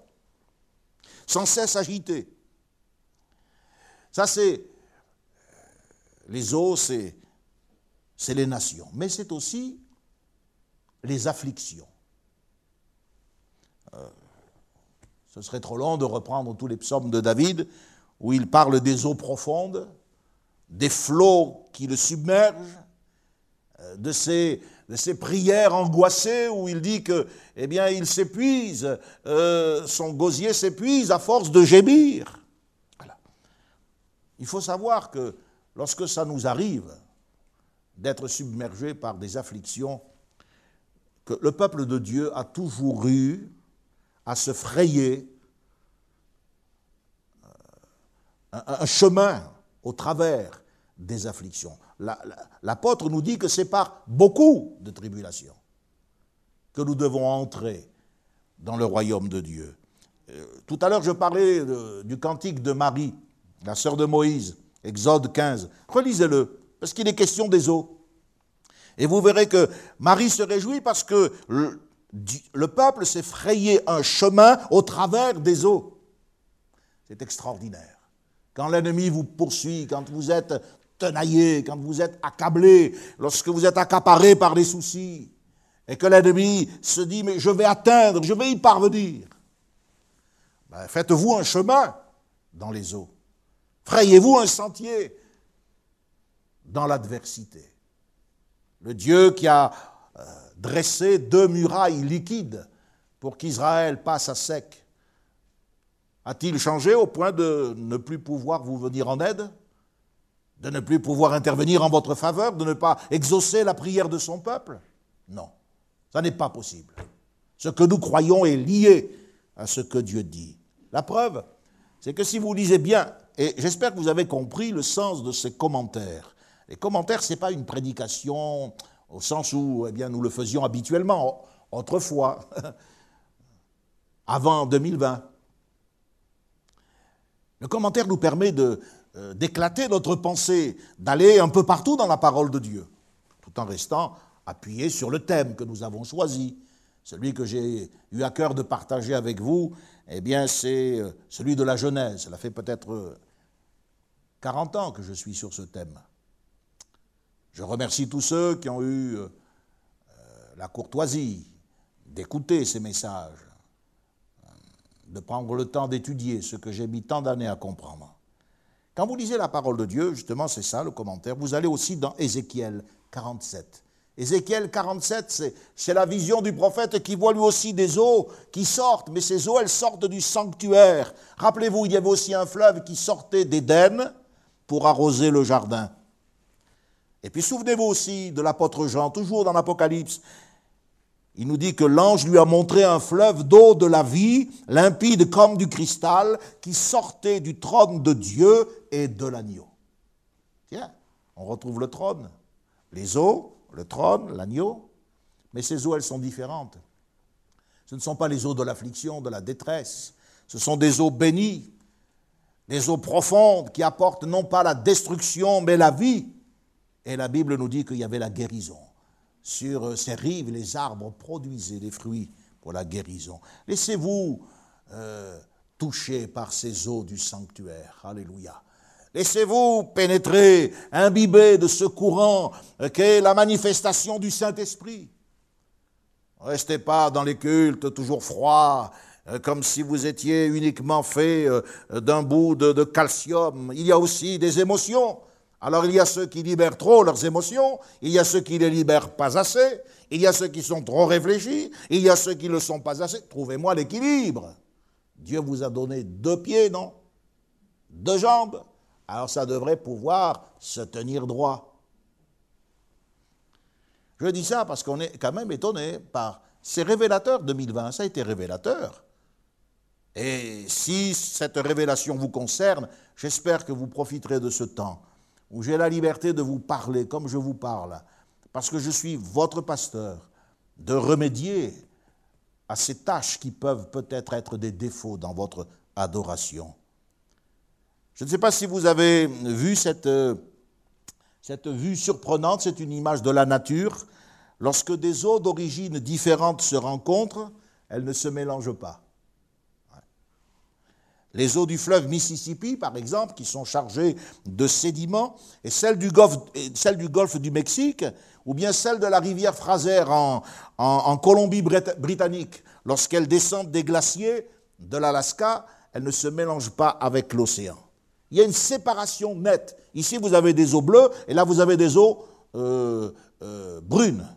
sans cesse agités. Ça, c'est. Les eaux, c'est les nations. Mais c'est aussi les afflictions. Euh, ce serait trop long de reprendre tous les psaumes de David où il parle des eaux profondes, des flots qui le submergent, euh, de ses, prières angoissées où il dit que, eh bien, il s'épuise, euh, son gosier s'épuise à force de gémir. Il faut savoir que lorsque ça nous arrive d'être submergé par des afflictions, que le peuple de Dieu a toujours eu à se frayer un, chemin au travers des afflictions. L'apôtre nous dit que c'est par beaucoup de tribulations que nous devons entrer dans le royaume de Dieu. Euh, tout à l'heure, je parlais du cantique de Marie, la sœur de Moïse, Exode 15. Relisez-le, parce qu'il est question des eaux. Et vous verrez que Marie se réjouit parce que le peuple s'est frayé un chemin au travers des eaux. C'est extraordinaire quand l'ennemi vous poursuit, quand vous êtes tenaillé, quand vous êtes accablé, lorsque vous êtes accaparé par des soucis, et que l'ennemi se dit, mais je vais atteindre, je vais y parvenir. Ben, faites-vous un chemin dans les eaux. Frayez-vous un sentier dans l'adversité. Le Dieu qui a dressé deux murailles liquides pour qu'Israël passe à sec, a-t-il changé au point de ne plus pouvoir vous venir en aide De ne plus pouvoir intervenir en votre faveur De ne pas exaucer la prière de son peuple? Non, ça n'est pas possible. Ce que nous croyons est lié à ce que Dieu dit. La preuve, c'est que si vous lisez bien, et j'espère que vous avez compris le sens de ces commentaires, les commentaires, ce n'est pas une prédication au sens où eh nous le faisions habituellement, autrefois, [laughs] avant 2020. Le commentaire nous permet d'éclater notre pensée, d'aller un peu partout dans la parole de Dieu, tout en restant appuyé sur le thème que nous avons choisi. Celui que j'ai eu à cœur de partager avec vous, eh bien, c'est euh, celui de la Genèse. Cela fait peut-être 40 ans que je suis sur ce thème. Je remercie tous ceux qui ont eu euh, la courtoisie d'écouter ces messages, euh, de prendre le temps d'étudier ce que j'ai mis tant d'années à comprendre. Quand vous lisez la parole de Dieu, justement, c'est ça le commentaire, vous allez aussi dans Ézéchiel 47. Ézéchiel 47, c'est la vision du prophète qui voit lui aussi des eaux qui sortent, mais ces eaux, elles sortent du sanctuaire. Rappelez-vous, il y avait aussi un fleuve qui sortait d'Éden pour arroser le jardin. Et puis souvenez-vous aussi de l'apôtre Jean, toujours dans l'Apocalypse. Il nous dit que l'ange lui a montré un fleuve d'eau de la vie, limpide comme du cristal, qui sortait du trône de Dieu et de l'agneau. Tiens, on retrouve le trône, les eaux, le trône, l'agneau, mais ces eaux, elles sont différentes. Ce ne sont pas les eaux de l'affliction, de la détresse, ce sont des eaux bénies, des eaux profondes qui apportent non pas la destruction, mais la vie. Et la Bible nous dit qu'il y avait la guérison. Sur ces rives, les arbres produisaient des fruits pour la guérison. Laissez-vous euh, toucher par ces eaux du sanctuaire. Alléluia. Laissez-vous pénétrer, imbiber de ce courant qu'est la manifestation du Saint-Esprit. Restez pas dans les cultes toujours froids, euh, comme si vous étiez uniquement fait euh, d'un bout de, calcium. Il y a aussi des émotions. Alors il y a ceux qui libèrent trop leurs émotions, il y a ceux qui les libèrent pas assez, il y a ceux qui sont trop réfléchis, il y a ceux qui ne le sont pas assez. Trouvez-moi l'équilibre. Dieu vous a donné deux pieds, non? Deux jambes alors ça devrait pouvoir se tenir droit. Je dis ça parce qu'on est quand même étonné par ces révélateurs 2020. Ça a été révélateur. Et si cette révélation vous concerne, j'espère que vous profiterez de ce temps où j'ai la liberté de vous parler comme je vous parle, parce que je suis votre pasteur, de remédier à ces tâches qui peuvent peut-être être des défauts dans votre adoration. Je ne sais pas si vous avez vu cette, euh, vue surprenante, c'est une image de la nature. Lorsque des eaux d'origine différentes se rencontrent, elles ne se mélangent pas. Les eaux du fleuve Mississippi, par exemple, qui sont chargées de sédiments, et celles du golfe, du, Mexique, ou bien celles de la rivière Fraser en, en Colombie-Britannique, lorsqu'elles descendent des glaciers de l'Alaska, elles ne se mélangent pas avec l'océan. Il y a une séparation nette. Ici, vous avez des eaux bleues et là, vous avez des eaux euh, euh, brunes.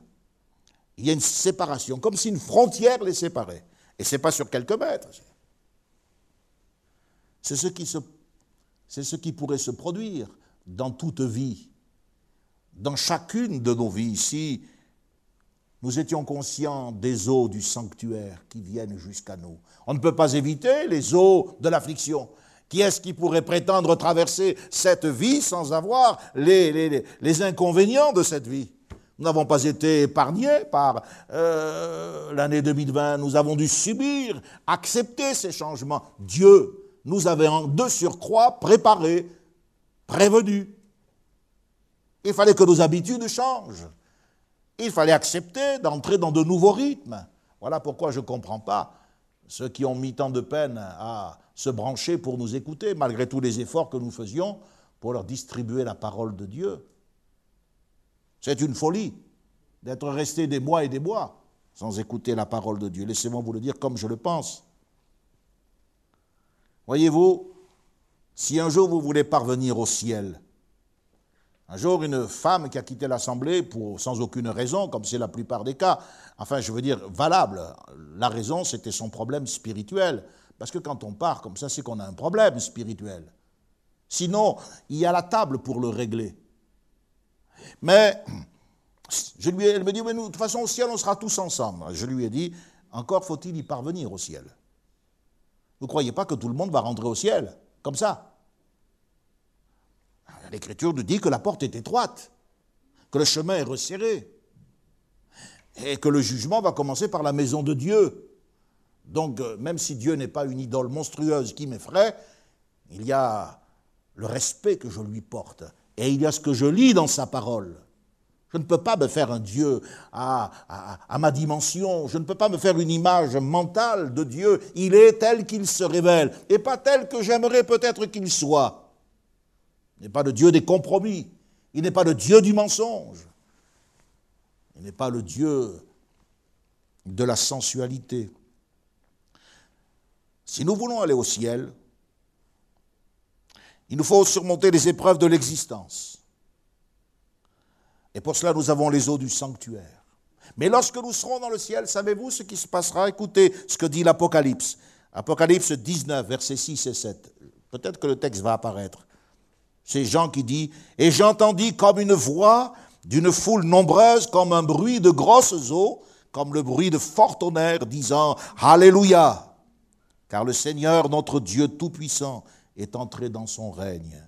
Il y a une séparation, comme si une frontière les séparait. Et ce n'est pas sur quelques mètres. C'est ce, qui c'est ce qui pourrait se produire dans toute vie, dans chacune de nos vies. Si nous étions conscients des eaux du sanctuaire qui viennent jusqu'à nous, on ne peut pas éviter les eaux de l'affliction. Qui est-ce qui pourrait prétendre traverser cette vie sans avoir les, les, inconvénients de cette vie? Nous n'avons pas été épargnés par euh, l'année 2020. Nous avons dû subir, accepter ces changements. Dieu nous en deux surcroît préparés, prévenus. Il fallait que nos habitudes changent. Il fallait accepter d'entrer dans de nouveaux rythmes. Voilà pourquoi je ne comprends pas ceux qui ont mis tant de peine à se brancher pour nous écouter, malgré tous les efforts que nous faisions pour leur distribuer la parole de Dieu. C'est une folie d'être resté des mois et des mois sans écouter la parole de Dieu. Laissez-moi vous le dire comme je le pense. Voyez-vous, si un jour vous voulez parvenir au ciel, un jour, une femme qui a quitté l'Assemblée pour, sans aucune raison, comme c'est la plupart des cas, enfin je veux dire valable, la raison c'était son problème spirituel. Parce que quand on part comme ça, c'est qu'on a un problème spirituel. Sinon, il y a la table pour le régler. Mais je lui elle me dit, mais de toute façon, au ciel, on sera tous ensemble. Je lui ai dit, encore faut-il y parvenir au ciel. Vous ne croyez pas que tout le monde va rentrer au ciel, comme ça? L'Écriture nous dit que la porte est étroite, que le chemin est resserré, et que le jugement va commencer par la maison de Dieu. Donc, euh, même si Dieu n'est pas une idole monstrueuse qui m'effraie, il y a le respect que je lui porte, et il y a ce que je lis dans sa parole. Je ne peux pas me faire un Dieu à, ma dimension. Je ne peux pas me faire une image mentale de Dieu. Il est tel qu'il se révèle et pas tel que j'aimerais peut-être qu'il soit. Il n'est pas le Dieu des compromis. Il n'est pas le Dieu du mensonge. Il n'est pas le Dieu de la sensualité. Si nous voulons aller au ciel, il nous faut surmonter les épreuves de l'existence. Et pour cela, nous avons les eaux du sanctuaire. Mais lorsque nous serons dans le ciel, savez-vous ce qui se passera? Écoutez ce que dit l'Apocalypse. Apocalypse 19, versets 6 et 7. Peut-être que le texte va apparaître. C'est Jean qui dit, Et j'entendis comme une voix d'une foule nombreuse, comme un bruit de grosses eaux, comme le bruit de fort tonnerre, disant, Alléluia, car le Seigneur, notre Dieu Tout-Puissant, est entré dans son règne.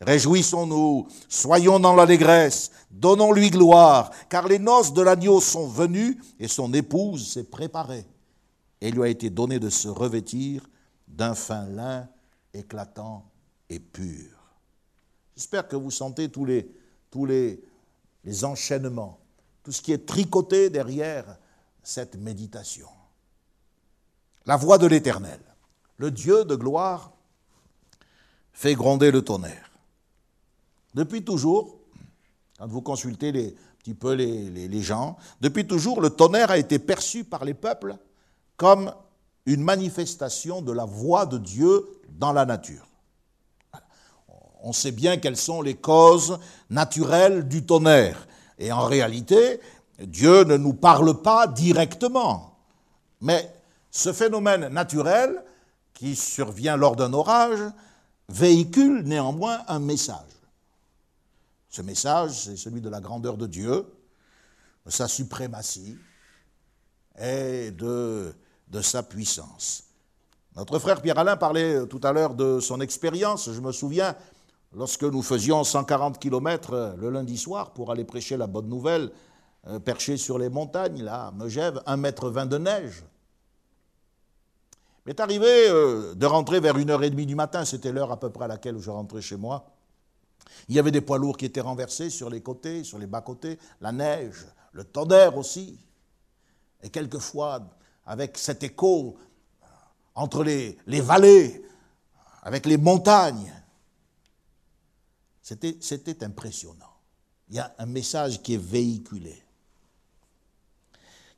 Réjouissons-nous, soyons dans l'allégresse, donnons-lui gloire, car les noces de l'agneau sont venues et son épouse s'est préparée. Et lui a été donné de se revêtir d'un fin lin éclatant et pur. J'espère que vous sentez tous les enchaînements, tout ce qui est tricoté derrière cette méditation. La voix de l'Éternel, le Dieu de gloire, fait gronder le tonnerre. Depuis toujours, quand vous consultez un petit peu les, gens, depuis toujours, le tonnerre a été perçu par les peuples comme une manifestation de la voix de Dieu dans la nature. On sait bien quelles sont les causes naturelles du tonnerre. Et en réalité, Dieu ne nous parle pas directement. Mais ce phénomène naturel, qui survient lors d'un orage, véhicule néanmoins un message. Ce message, c'est celui de la grandeur de Dieu, de sa suprématie et de, sa puissance. Notre frère Pierre-Alain parlait tout à l'heure de son expérience. Je me souviens, lorsque nous faisions 140 km le lundi soir pour aller prêcher la bonne nouvelle, euh, perché sur les montagnes, là, à Megève, 1 mètre 20 de neige. M'est arrivé euh, de rentrer vers 1h30 du matin, c'était l'heure à peu près à laquelle je rentrais chez moi. Il y avait des poids lourds qui étaient renversés sur les côtés, sur les bas-côtés, la neige, le tonnerre aussi. Et quelquefois, avec cet écho entre les, les vallées, avec les montagnes, c'était impressionnant. Il y a un message qui est véhiculé.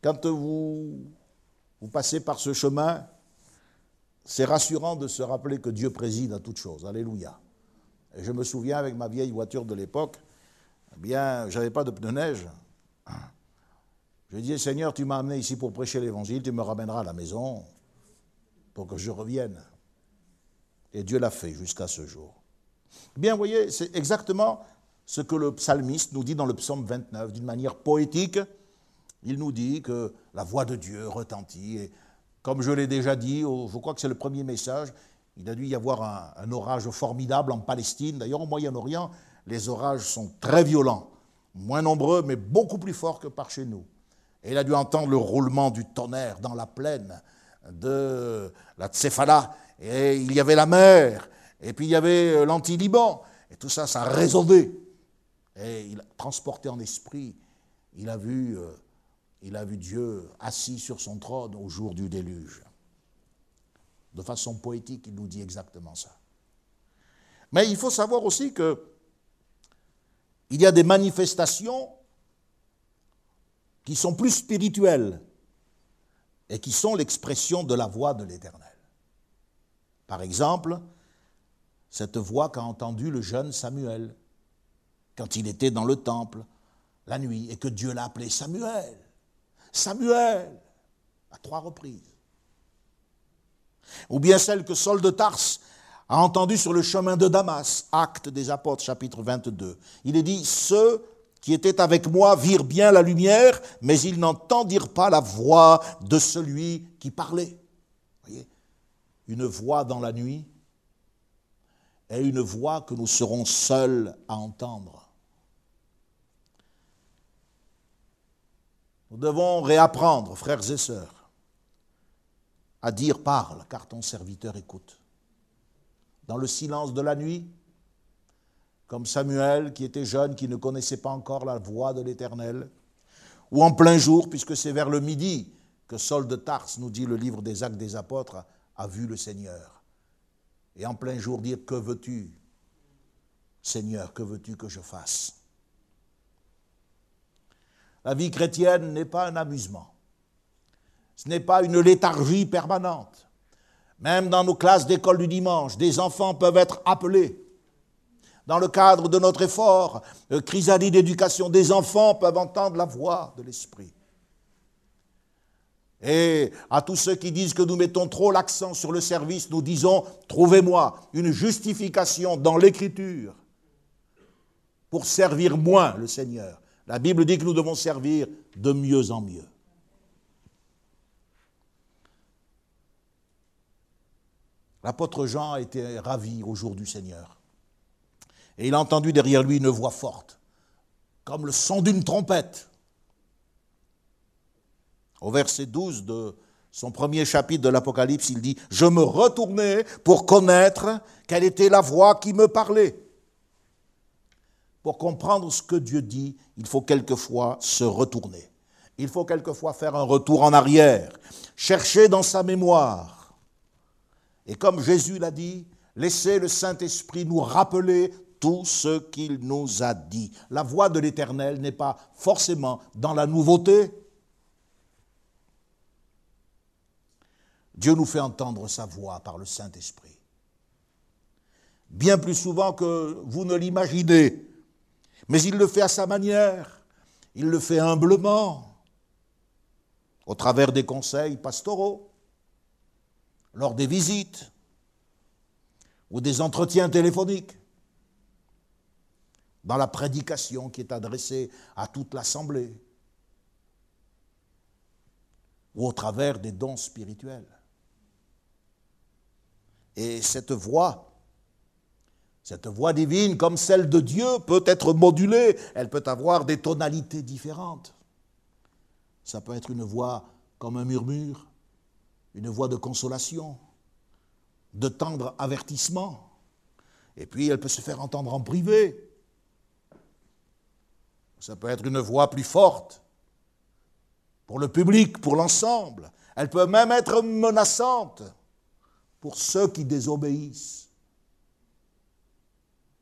Quand vous, vous passez par ce chemin, c'est rassurant de se rappeler que Dieu préside à toutes choses. Alléluia. Et je me souviens avec ma vieille voiture de l'époque, eh bien, j'avais pas de pneus neige. Je disais, Seigneur, tu m'as amené ici pour prêcher l'évangile, tu me ramèneras à la maison pour que je revienne. Et Dieu l'a fait jusqu'à ce jour. Eh bien, vous voyez, c'est exactement ce que le psalmiste nous dit dans le psaume 29, d'une manière poétique. Il nous dit que la voix de Dieu retentit. Et comme je l'ai déjà dit, je crois que c'est le premier message, il a dû y avoir un, orage formidable en Palestine. D'ailleurs, au Moyen-Orient, les orages sont très violents, moins nombreux, mais beaucoup plus forts que par chez nous. Et il a dû entendre le roulement du tonnerre dans la plaine de la Tsefala. Et il y avait la mer, et puis il y avait euh, l'anti-Liban. Et tout ça, ça a résonné. Et il a transporté en esprit, il a vu, euh, il a vu Dieu assis sur son trône au jour du déluge. De façon poétique, il nous dit exactement ça. Mais il faut savoir aussi que il y a des manifestations qui sont plus spirituelles et qui sont l'expression de la voix de l'Éternel. Par exemple, cette voix qu'a entendue le jeune Samuel quand il était dans le temple la nuit et que Dieu l'a appelé Samuel. Samuel, à trois reprises ou bien celle que Saul de Tarse a entendue sur le chemin de Damas, acte des apôtres, chapitre 22. Il est dit, ceux qui étaient avec moi virent bien la lumière, mais ils n'entendirent pas la voix de celui qui parlait. Une voix dans la nuit et une voix que nous serons seuls à entendre. Nous devons réapprendre, frères et sœurs, à dire parle, car ton serviteur écoute. Dans le silence de la nuit, comme Samuel qui était jeune, qui ne connaissait pas encore la voix de l'Éternel, ou en plein jour, puisque c'est vers le midi que Saul de Tarse, nous dit le livre des actes des apôtres, a vu le Seigneur. Et en plein jour dire, que veux-tu Seigneur, que veux-tu que je fasse? La vie chrétienne n'est pas un amusement. Ce n'est pas une léthargie permanente. Même dans nos classes d'école du dimanche, des enfants peuvent être appelés. Dans le cadre de notre effort, euh, chrysalide d'éducation, des enfants peuvent entendre la voix de l'Esprit. Et à tous ceux qui disent que nous mettons trop l'accent sur le service, nous disons, trouvez-moi une justification dans l'Écriture pour servir moins le Seigneur. La Bible dit que nous devons servir de mieux en mieux. L'apôtre Jean été ravi au jour du Seigneur. Et il a entendu derrière lui une voix forte, comme le son d'une trompette. Au verset 12 de son premier chapitre de l'Apocalypse, il dit, Je me retournai pour connaître quelle était la voix qui me parlait. Pour comprendre ce que Dieu dit, il faut quelquefois se retourner. Il faut quelquefois faire un retour en arrière, chercher dans sa mémoire et comme Jésus l'a dit, laissez le Saint-Esprit nous rappeler tout ce qu'il nous a dit. La voix de l'Éternel n'est pas forcément dans la nouveauté. Dieu nous fait entendre sa voix par le Saint-Esprit. Bien plus souvent que vous ne l'imaginez. Mais il le fait à sa manière. Il le fait humblement, au travers des conseils pastoraux lors des visites ou des entretiens téléphoniques, dans la prédication qui est adressée à toute l'assemblée, ou au travers des dons spirituels. Et cette voix, cette voix divine, comme celle de Dieu, peut être modulée, elle peut avoir des tonalités différentes. Ça peut être une voix comme un murmure, une voix de consolation, de tendre avertissement. Et puis elle peut se faire entendre en privé. Ça peut être une voix plus forte pour le public, pour l'ensemble. Elle peut même être menaçante pour ceux qui désobéissent.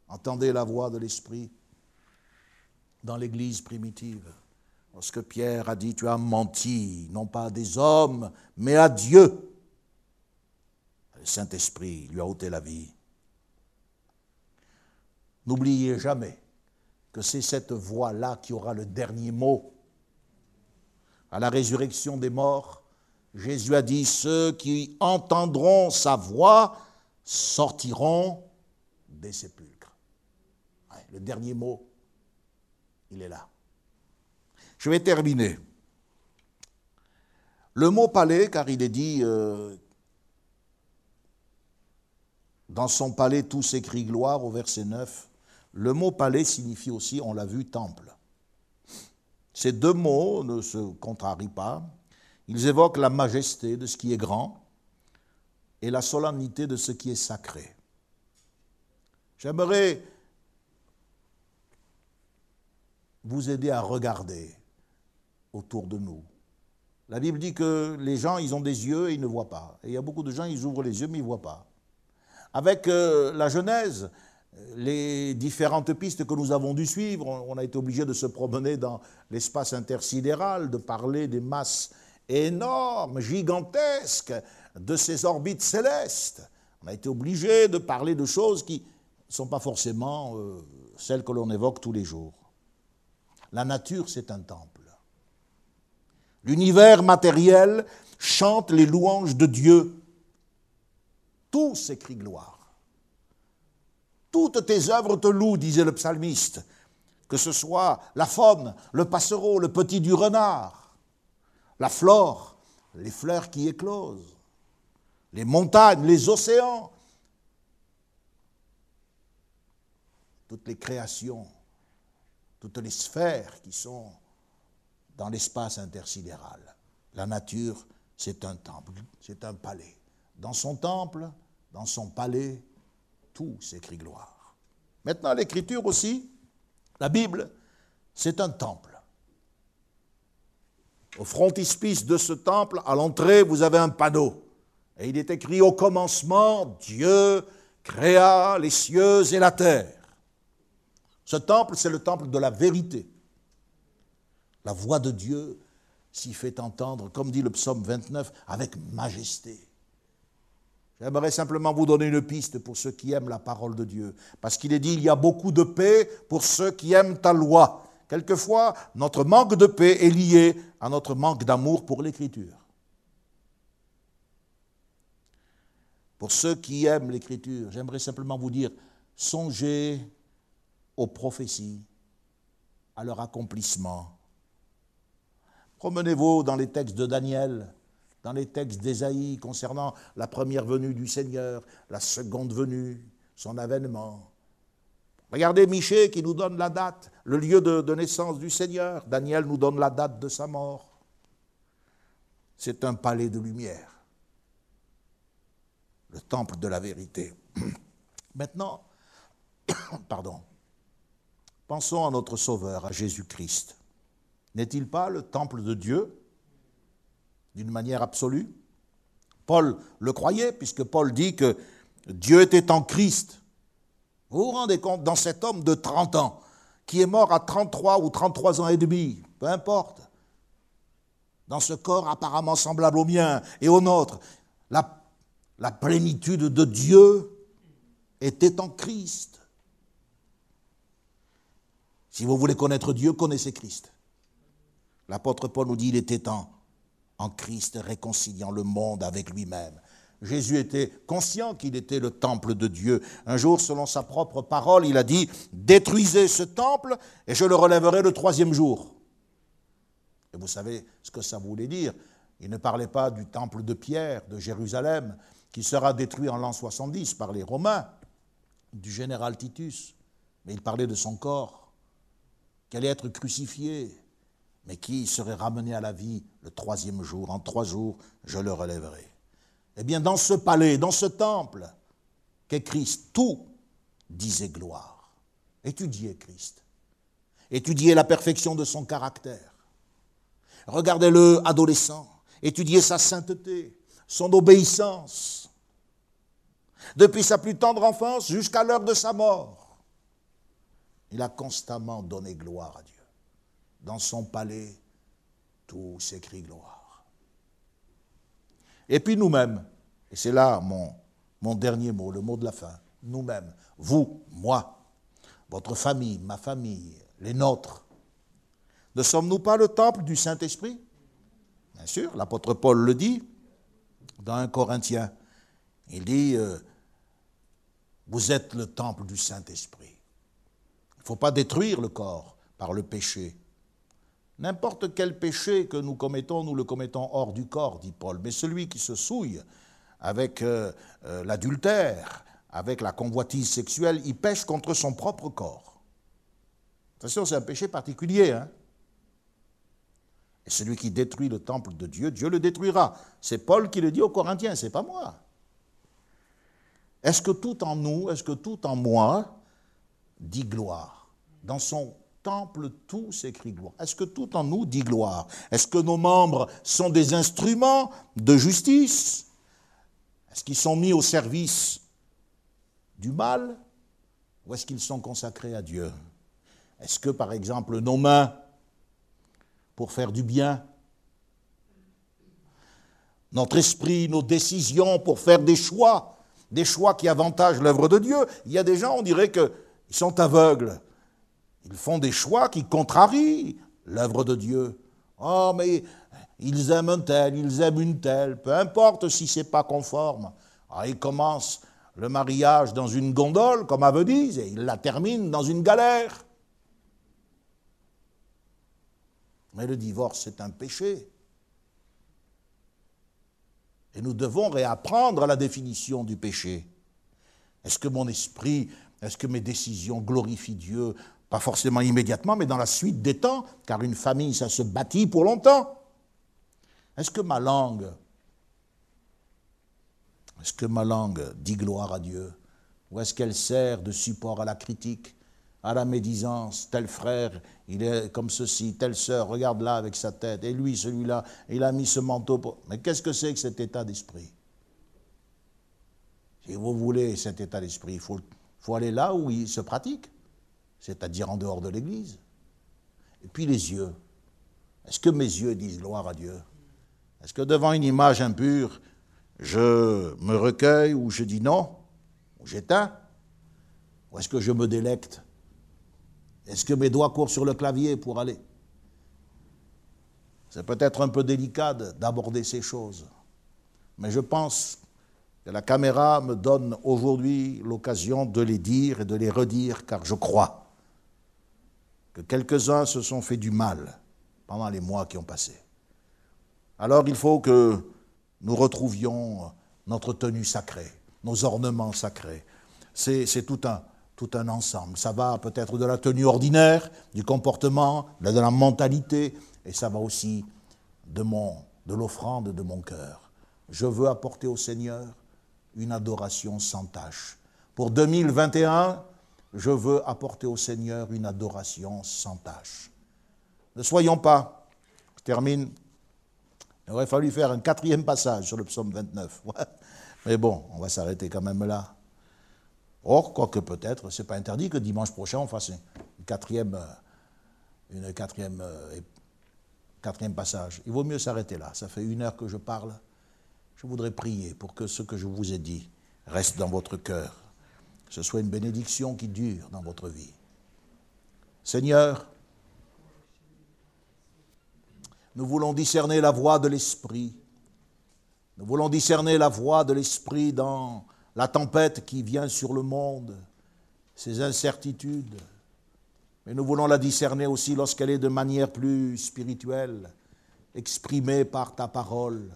Entendez la voix de l'Esprit dans l'Église primitive. Lorsque Pierre a dit, tu as menti, non pas à des hommes, mais à Dieu. Le Saint-Esprit lui a ôté la vie. N'oubliez jamais que c'est cette voix-là qui aura le dernier mot. À la résurrection des morts, Jésus a dit, ceux qui entendront sa voix sortiront des sépulcres. le dernier mot, il est là. Je vais terminer. Le mot palais, car il est dit euh, dans son palais tout s'écrit gloire au verset 9, le mot palais signifie aussi, on l'a vu, temple. Ces deux mots ne se contrarient pas. Ils évoquent la majesté de ce qui est grand et la solennité de ce qui est sacré. J'aimerais vous aider à regarder autour de nous. La Bible dit que les gens, ils ont des yeux et ils ne voient pas. Et il y a beaucoup de gens, ils ouvrent les yeux mais ils ne voient pas. Avec euh, la Genèse, les différentes pistes que nous avons dû suivre, on a été obligé de se promener dans l'espace intersidéral, de parler des masses énormes, gigantesques de ces orbites célestes. On a été obligé de parler de choses qui ne sont pas forcément euh, celles que l'on évoque tous les jours. La nature, c'est un temple. L'univers matériel chante les louanges de Dieu. Tout s'écrit gloire. Toutes tes œuvres te louent, disait le psalmiste, que ce soit la faune, le passereau, le petit du renard, la flore, les fleurs qui éclosent, les montagnes, les océans, toutes les créations, toutes les sphères qui sont dans l'espace intersidéral. La nature, c'est un temple, c'est un palais. Dans son temple, dans son palais, tout s'écrit gloire. Maintenant, l'écriture aussi, la Bible, c'est un temple. Au frontispice de ce temple, à l'entrée, vous avez un panneau. Et il est écrit au commencement, Dieu créa les cieux et la terre. Ce temple, c'est le temple de la vérité. La voix de Dieu s'y fait entendre, comme dit le psaume 29, avec majesté. J'aimerais simplement vous donner une piste pour ceux qui aiment la parole de Dieu. Parce qu'il est dit, il y a beaucoup de paix pour ceux qui aiment ta loi. Quelquefois, notre manque de paix est lié à notre manque d'amour pour l'Écriture. Pour ceux qui aiment l'Écriture, j'aimerais simplement vous dire, songez aux prophéties, à leur accomplissement. Promenez-vous dans les textes de Daniel, dans les textes d'Ésaïe concernant la première venue du Seigneur, la seconde venue, son avènement. Regardez Michée qui nous donne la date, le lieu de, de, naissance du Seigneur. Daniel nous donne la date de sa mort. C'est un palais de lumière, le temple de la vérité. [clears throat] Maintenant, [coughs] pardon, pensons à notre Sauveur, à Jésus-Christ. N'est-il pas le temple de Dieu d'une manière absolue? Paul le croyait, puisque Paul dit que Dieu était en Christ. Vous vous rendez compte, dans cet homme de 30 ans, qui est mort à 33 ou 33 ans et demi, peu importe, dans ce corps apparemment semblable au mien et au nôtre, la, la plénitude de Dieu était en Christ. Si vous voulez connaître Dieu, connaissez Christ. L'apôtre Paul nous dit il était en, en Christ réconciliant le monde avec lui-même. Jésus était conscient qu'il était le temple de Dieu. Un jour, selon sa propre parole, il a dit, détruisez ce temple et je le relèverai le troisième jour. Et vous savez ce que ça voulait dire. Il ne parlait pas du temple de Pierre, de Jérusalem, qui sera détruit en l'an 70 par les Romains, du général Titus, mais il parlait de son corps, qui allait être crucifié, mais qui serait ramené à la vie le troisième jour. En trois jours, je le relèverai. Eh bien, dans ce palais, dans ce temple, qu'est Christ, tout disait gloire. Étudiez Christ. Étudiez la perfection de son caractère. Regardez-le adolescent. Étudiez sa sainteté, son obéissance. Depuis sa plus tendre enfance jusqu'à l'heure de sa mort, il a constamment donné gloire à Dieu dans son palais, tout s'écrit gloire. Et puis nous-mêmes, et c'est là mon, dernier mot, le mot de la fin, nous-mêmes, vous, moi, votre famille, ma famille, les nôtres, ne sommes-nous pas le temple du Saint-Esprit? Bien sûr, l'apôtre Paul le dit dans un Corinthien. Il dit, euh, vous êtes le temple du Saint-Esprit. Il ne faut pas détruire le corps par le péché. N'importe quel péché que nous commettons, nous le commettons hors du corps, dit Paul. Mais celui qui se souille avec euh, euh, l'adultère, avec la convoitise sexuelle, il pêche contre son propre corps. Attention, c'est un péché particulier. Hein Et celui qui détruit le temple de Dieu, Dieu le détruira. C'est Paul qui le dit aux Corinthiens, c'est pas moi. Est-ce que tout en nous, est-ce que tout en moi dit gloire dans son tout s'écrit gloire. Est-ce que tout en nous dit gloire? Est-ce que nos membres sont des instruments de justice? Est-ce qu'ils sont mis au service du mal? Ou est-ce qu'ils sont consacrés à Dieu? Est-ce que, par exemple, nos mains, pour faire du bien, notre esprit, nos décisions pour faire des choix, des choix qui avantagent l'œuvre de Dieu, il y a des gens, on dirait qu'ils sont aveugles. Ils font des choix qui contrarient l'œuvre de Dieu. Oh, mais ils aiment un tel, ils aiment une telle, peu importe si ce n'est pas conforme. Ah, ils commencent le mariage dans une gondole, comme à Venise, et ils la terminent dans une galère. Mais le divorce, c'est un péché. Et nous devons réapprendre la définition du péché. Est-ce que mon esprit, est-ce que mes décisions glorifient Dieu pas forcément immédiatement, mais dans la suite des temps, car une famille, ça se bâtit pour longtemps. Est-ce que ma langue, est-ce que ma langue dit gloire à Dieu? Ou est-ce qu'elle sert de support à la critique, à la médisance? Tel frère, il est comme ceci, telle sœur, regarde là avec sa tête, et lui, celui-là, il a mis ce manteau. Pour... Mais qu'est-ce que c'est que cet état d'esprit? Si vous voulez cet état d'esprit, il faut, faut aller là où il se pratique, c'est-à-dire en dehors de l'Église. Et puis les yeux. Est-ce que mes yeux disent gloire à Dieu? Est-ce que devant une image impure, je me recueille ou je dis non? Ou j'éteins? Ou est-ce que je me délecte? Est-ce que mes doigts courent sur le clavier pour aller? C'est peut-être un peu délicat d'aborder ces choses. Mais je pense que la caméra me donne aujourd'hui l'occasion de les dire et de les redire, car je crois que quelques-uns se sont fait du mal pendant les mois qui ont passé. Alors il faut que nous retrouvions notre tenue sacrée, nos ornements sacrés. C'est tout un, tout un ensemble. Ça va peut-être de la tenue ordinaire, du comportement, de la mentalité, et ça va aussi de, de l'offrande de mon cœur. Je veux apporter au Seigneur une adoration sans tâche. Pour 2021, je veux apporter au Seigneur une adoration sans tâche. Ne soyons pas, je termine, il aurait fallu faire un quatrième passage sur le psaume 29. [laughs] Mais bon, on va s'arrêter quand même là. Or, quoique peut-être, ce n'est pas interdit que dimanche prochain on fasse une quatrième, euh, quatrième, euh, quatrième passage. Il vaut mieux s'arrêter là. Ça fait une heure que je parle. Je voudrais prier pour que ce que je vous ai dit reste dans votre cœur ce soit une bénédiction qui dure dans votre vie. Seigneur, nous voulons discerner la voix de l'Esprit. Nous voulons discerner la voix de l'Esprit dans la tempête qui vient sur le monde, ces incertitudes. Mais nous voulons la discerner aussi lorsqu'elle est de manière plus spirituelle, exprimée par ta parole,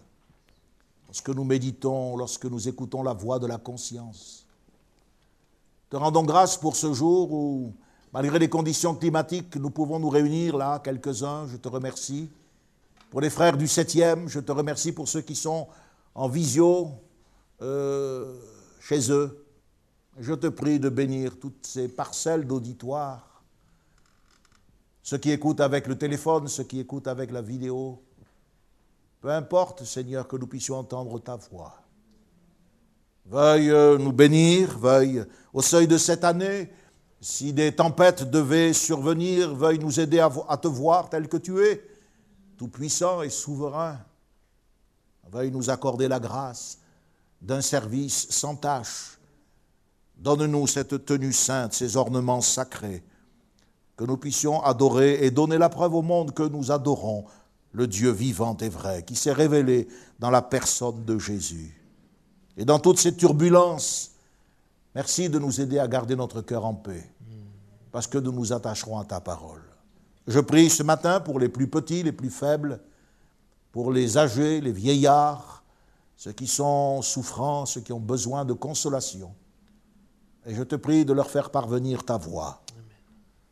lorsque nous méditons, lorsque nous écoutons la voix de la conscience. Te rendons grâce pour ce jour où, malgré les conditions climatiques, nous pouvons nous réunir là, quelques-uns. Je te remercie. Pour les frères du 7e, je te remercie pour ceux qui sont en visio euh, chez eux. Je te prie de bénir toutes ces parcelles d'auditoire, ceux qui écoutent avec le téléphone, ceux qui écoutent avec la vidéo. Peu importe, Seigneur, que nous puissions entendre ta voix. Veuille euh, nous bénir, veuille au seuil de cette année, si des tempêtes devaient survenir, veuille nous aider à, te voir tel que tu es, tout-puissant et souverain. Veuille nous accorder la grâce d'un service sans tâche. Donne-nous cette tenue sainte, ces ornements sacrés, que nous puissions adorer et donner la preuve au monde que nous adorons le Dieu vivant et vrai, qui s'est révélé dans la personne de Jésus. Et dans toutes ces turbulences, merci de nous aider à garder notre cœur en paix, parce que nous nous attacherons à ta parole. Je prie ce matin pour les plus petits, les plus faibles, pour les âgés, les vieillards, ceux qui sont souffrants, ceux qui ont besoin de consolation. Et je te prie de leur faire parvenir ta voix,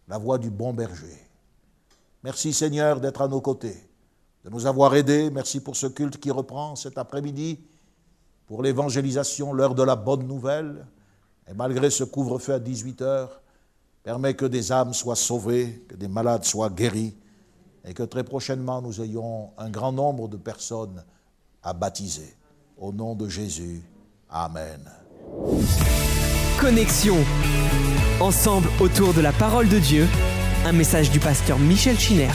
la voix du bon berger. Merci Seigneur d'être à nos côtés, de nous avoir aidés. Merci pour ce culte qui reprend cet après-midi pour l'évangélisation, l'heure de la bonne nouvelle. Et malgré ce couvre-feu à 18 heures, permet que des âmes soient sauvées, que des malades soient guéris, et que très prochainement nous ayons un grand nombre de personnes à baptiser. Au nom de Jésus. Amen. Connexion. Ensemble autour de la parole de Dieu, un message du pasteur Michel Chiner.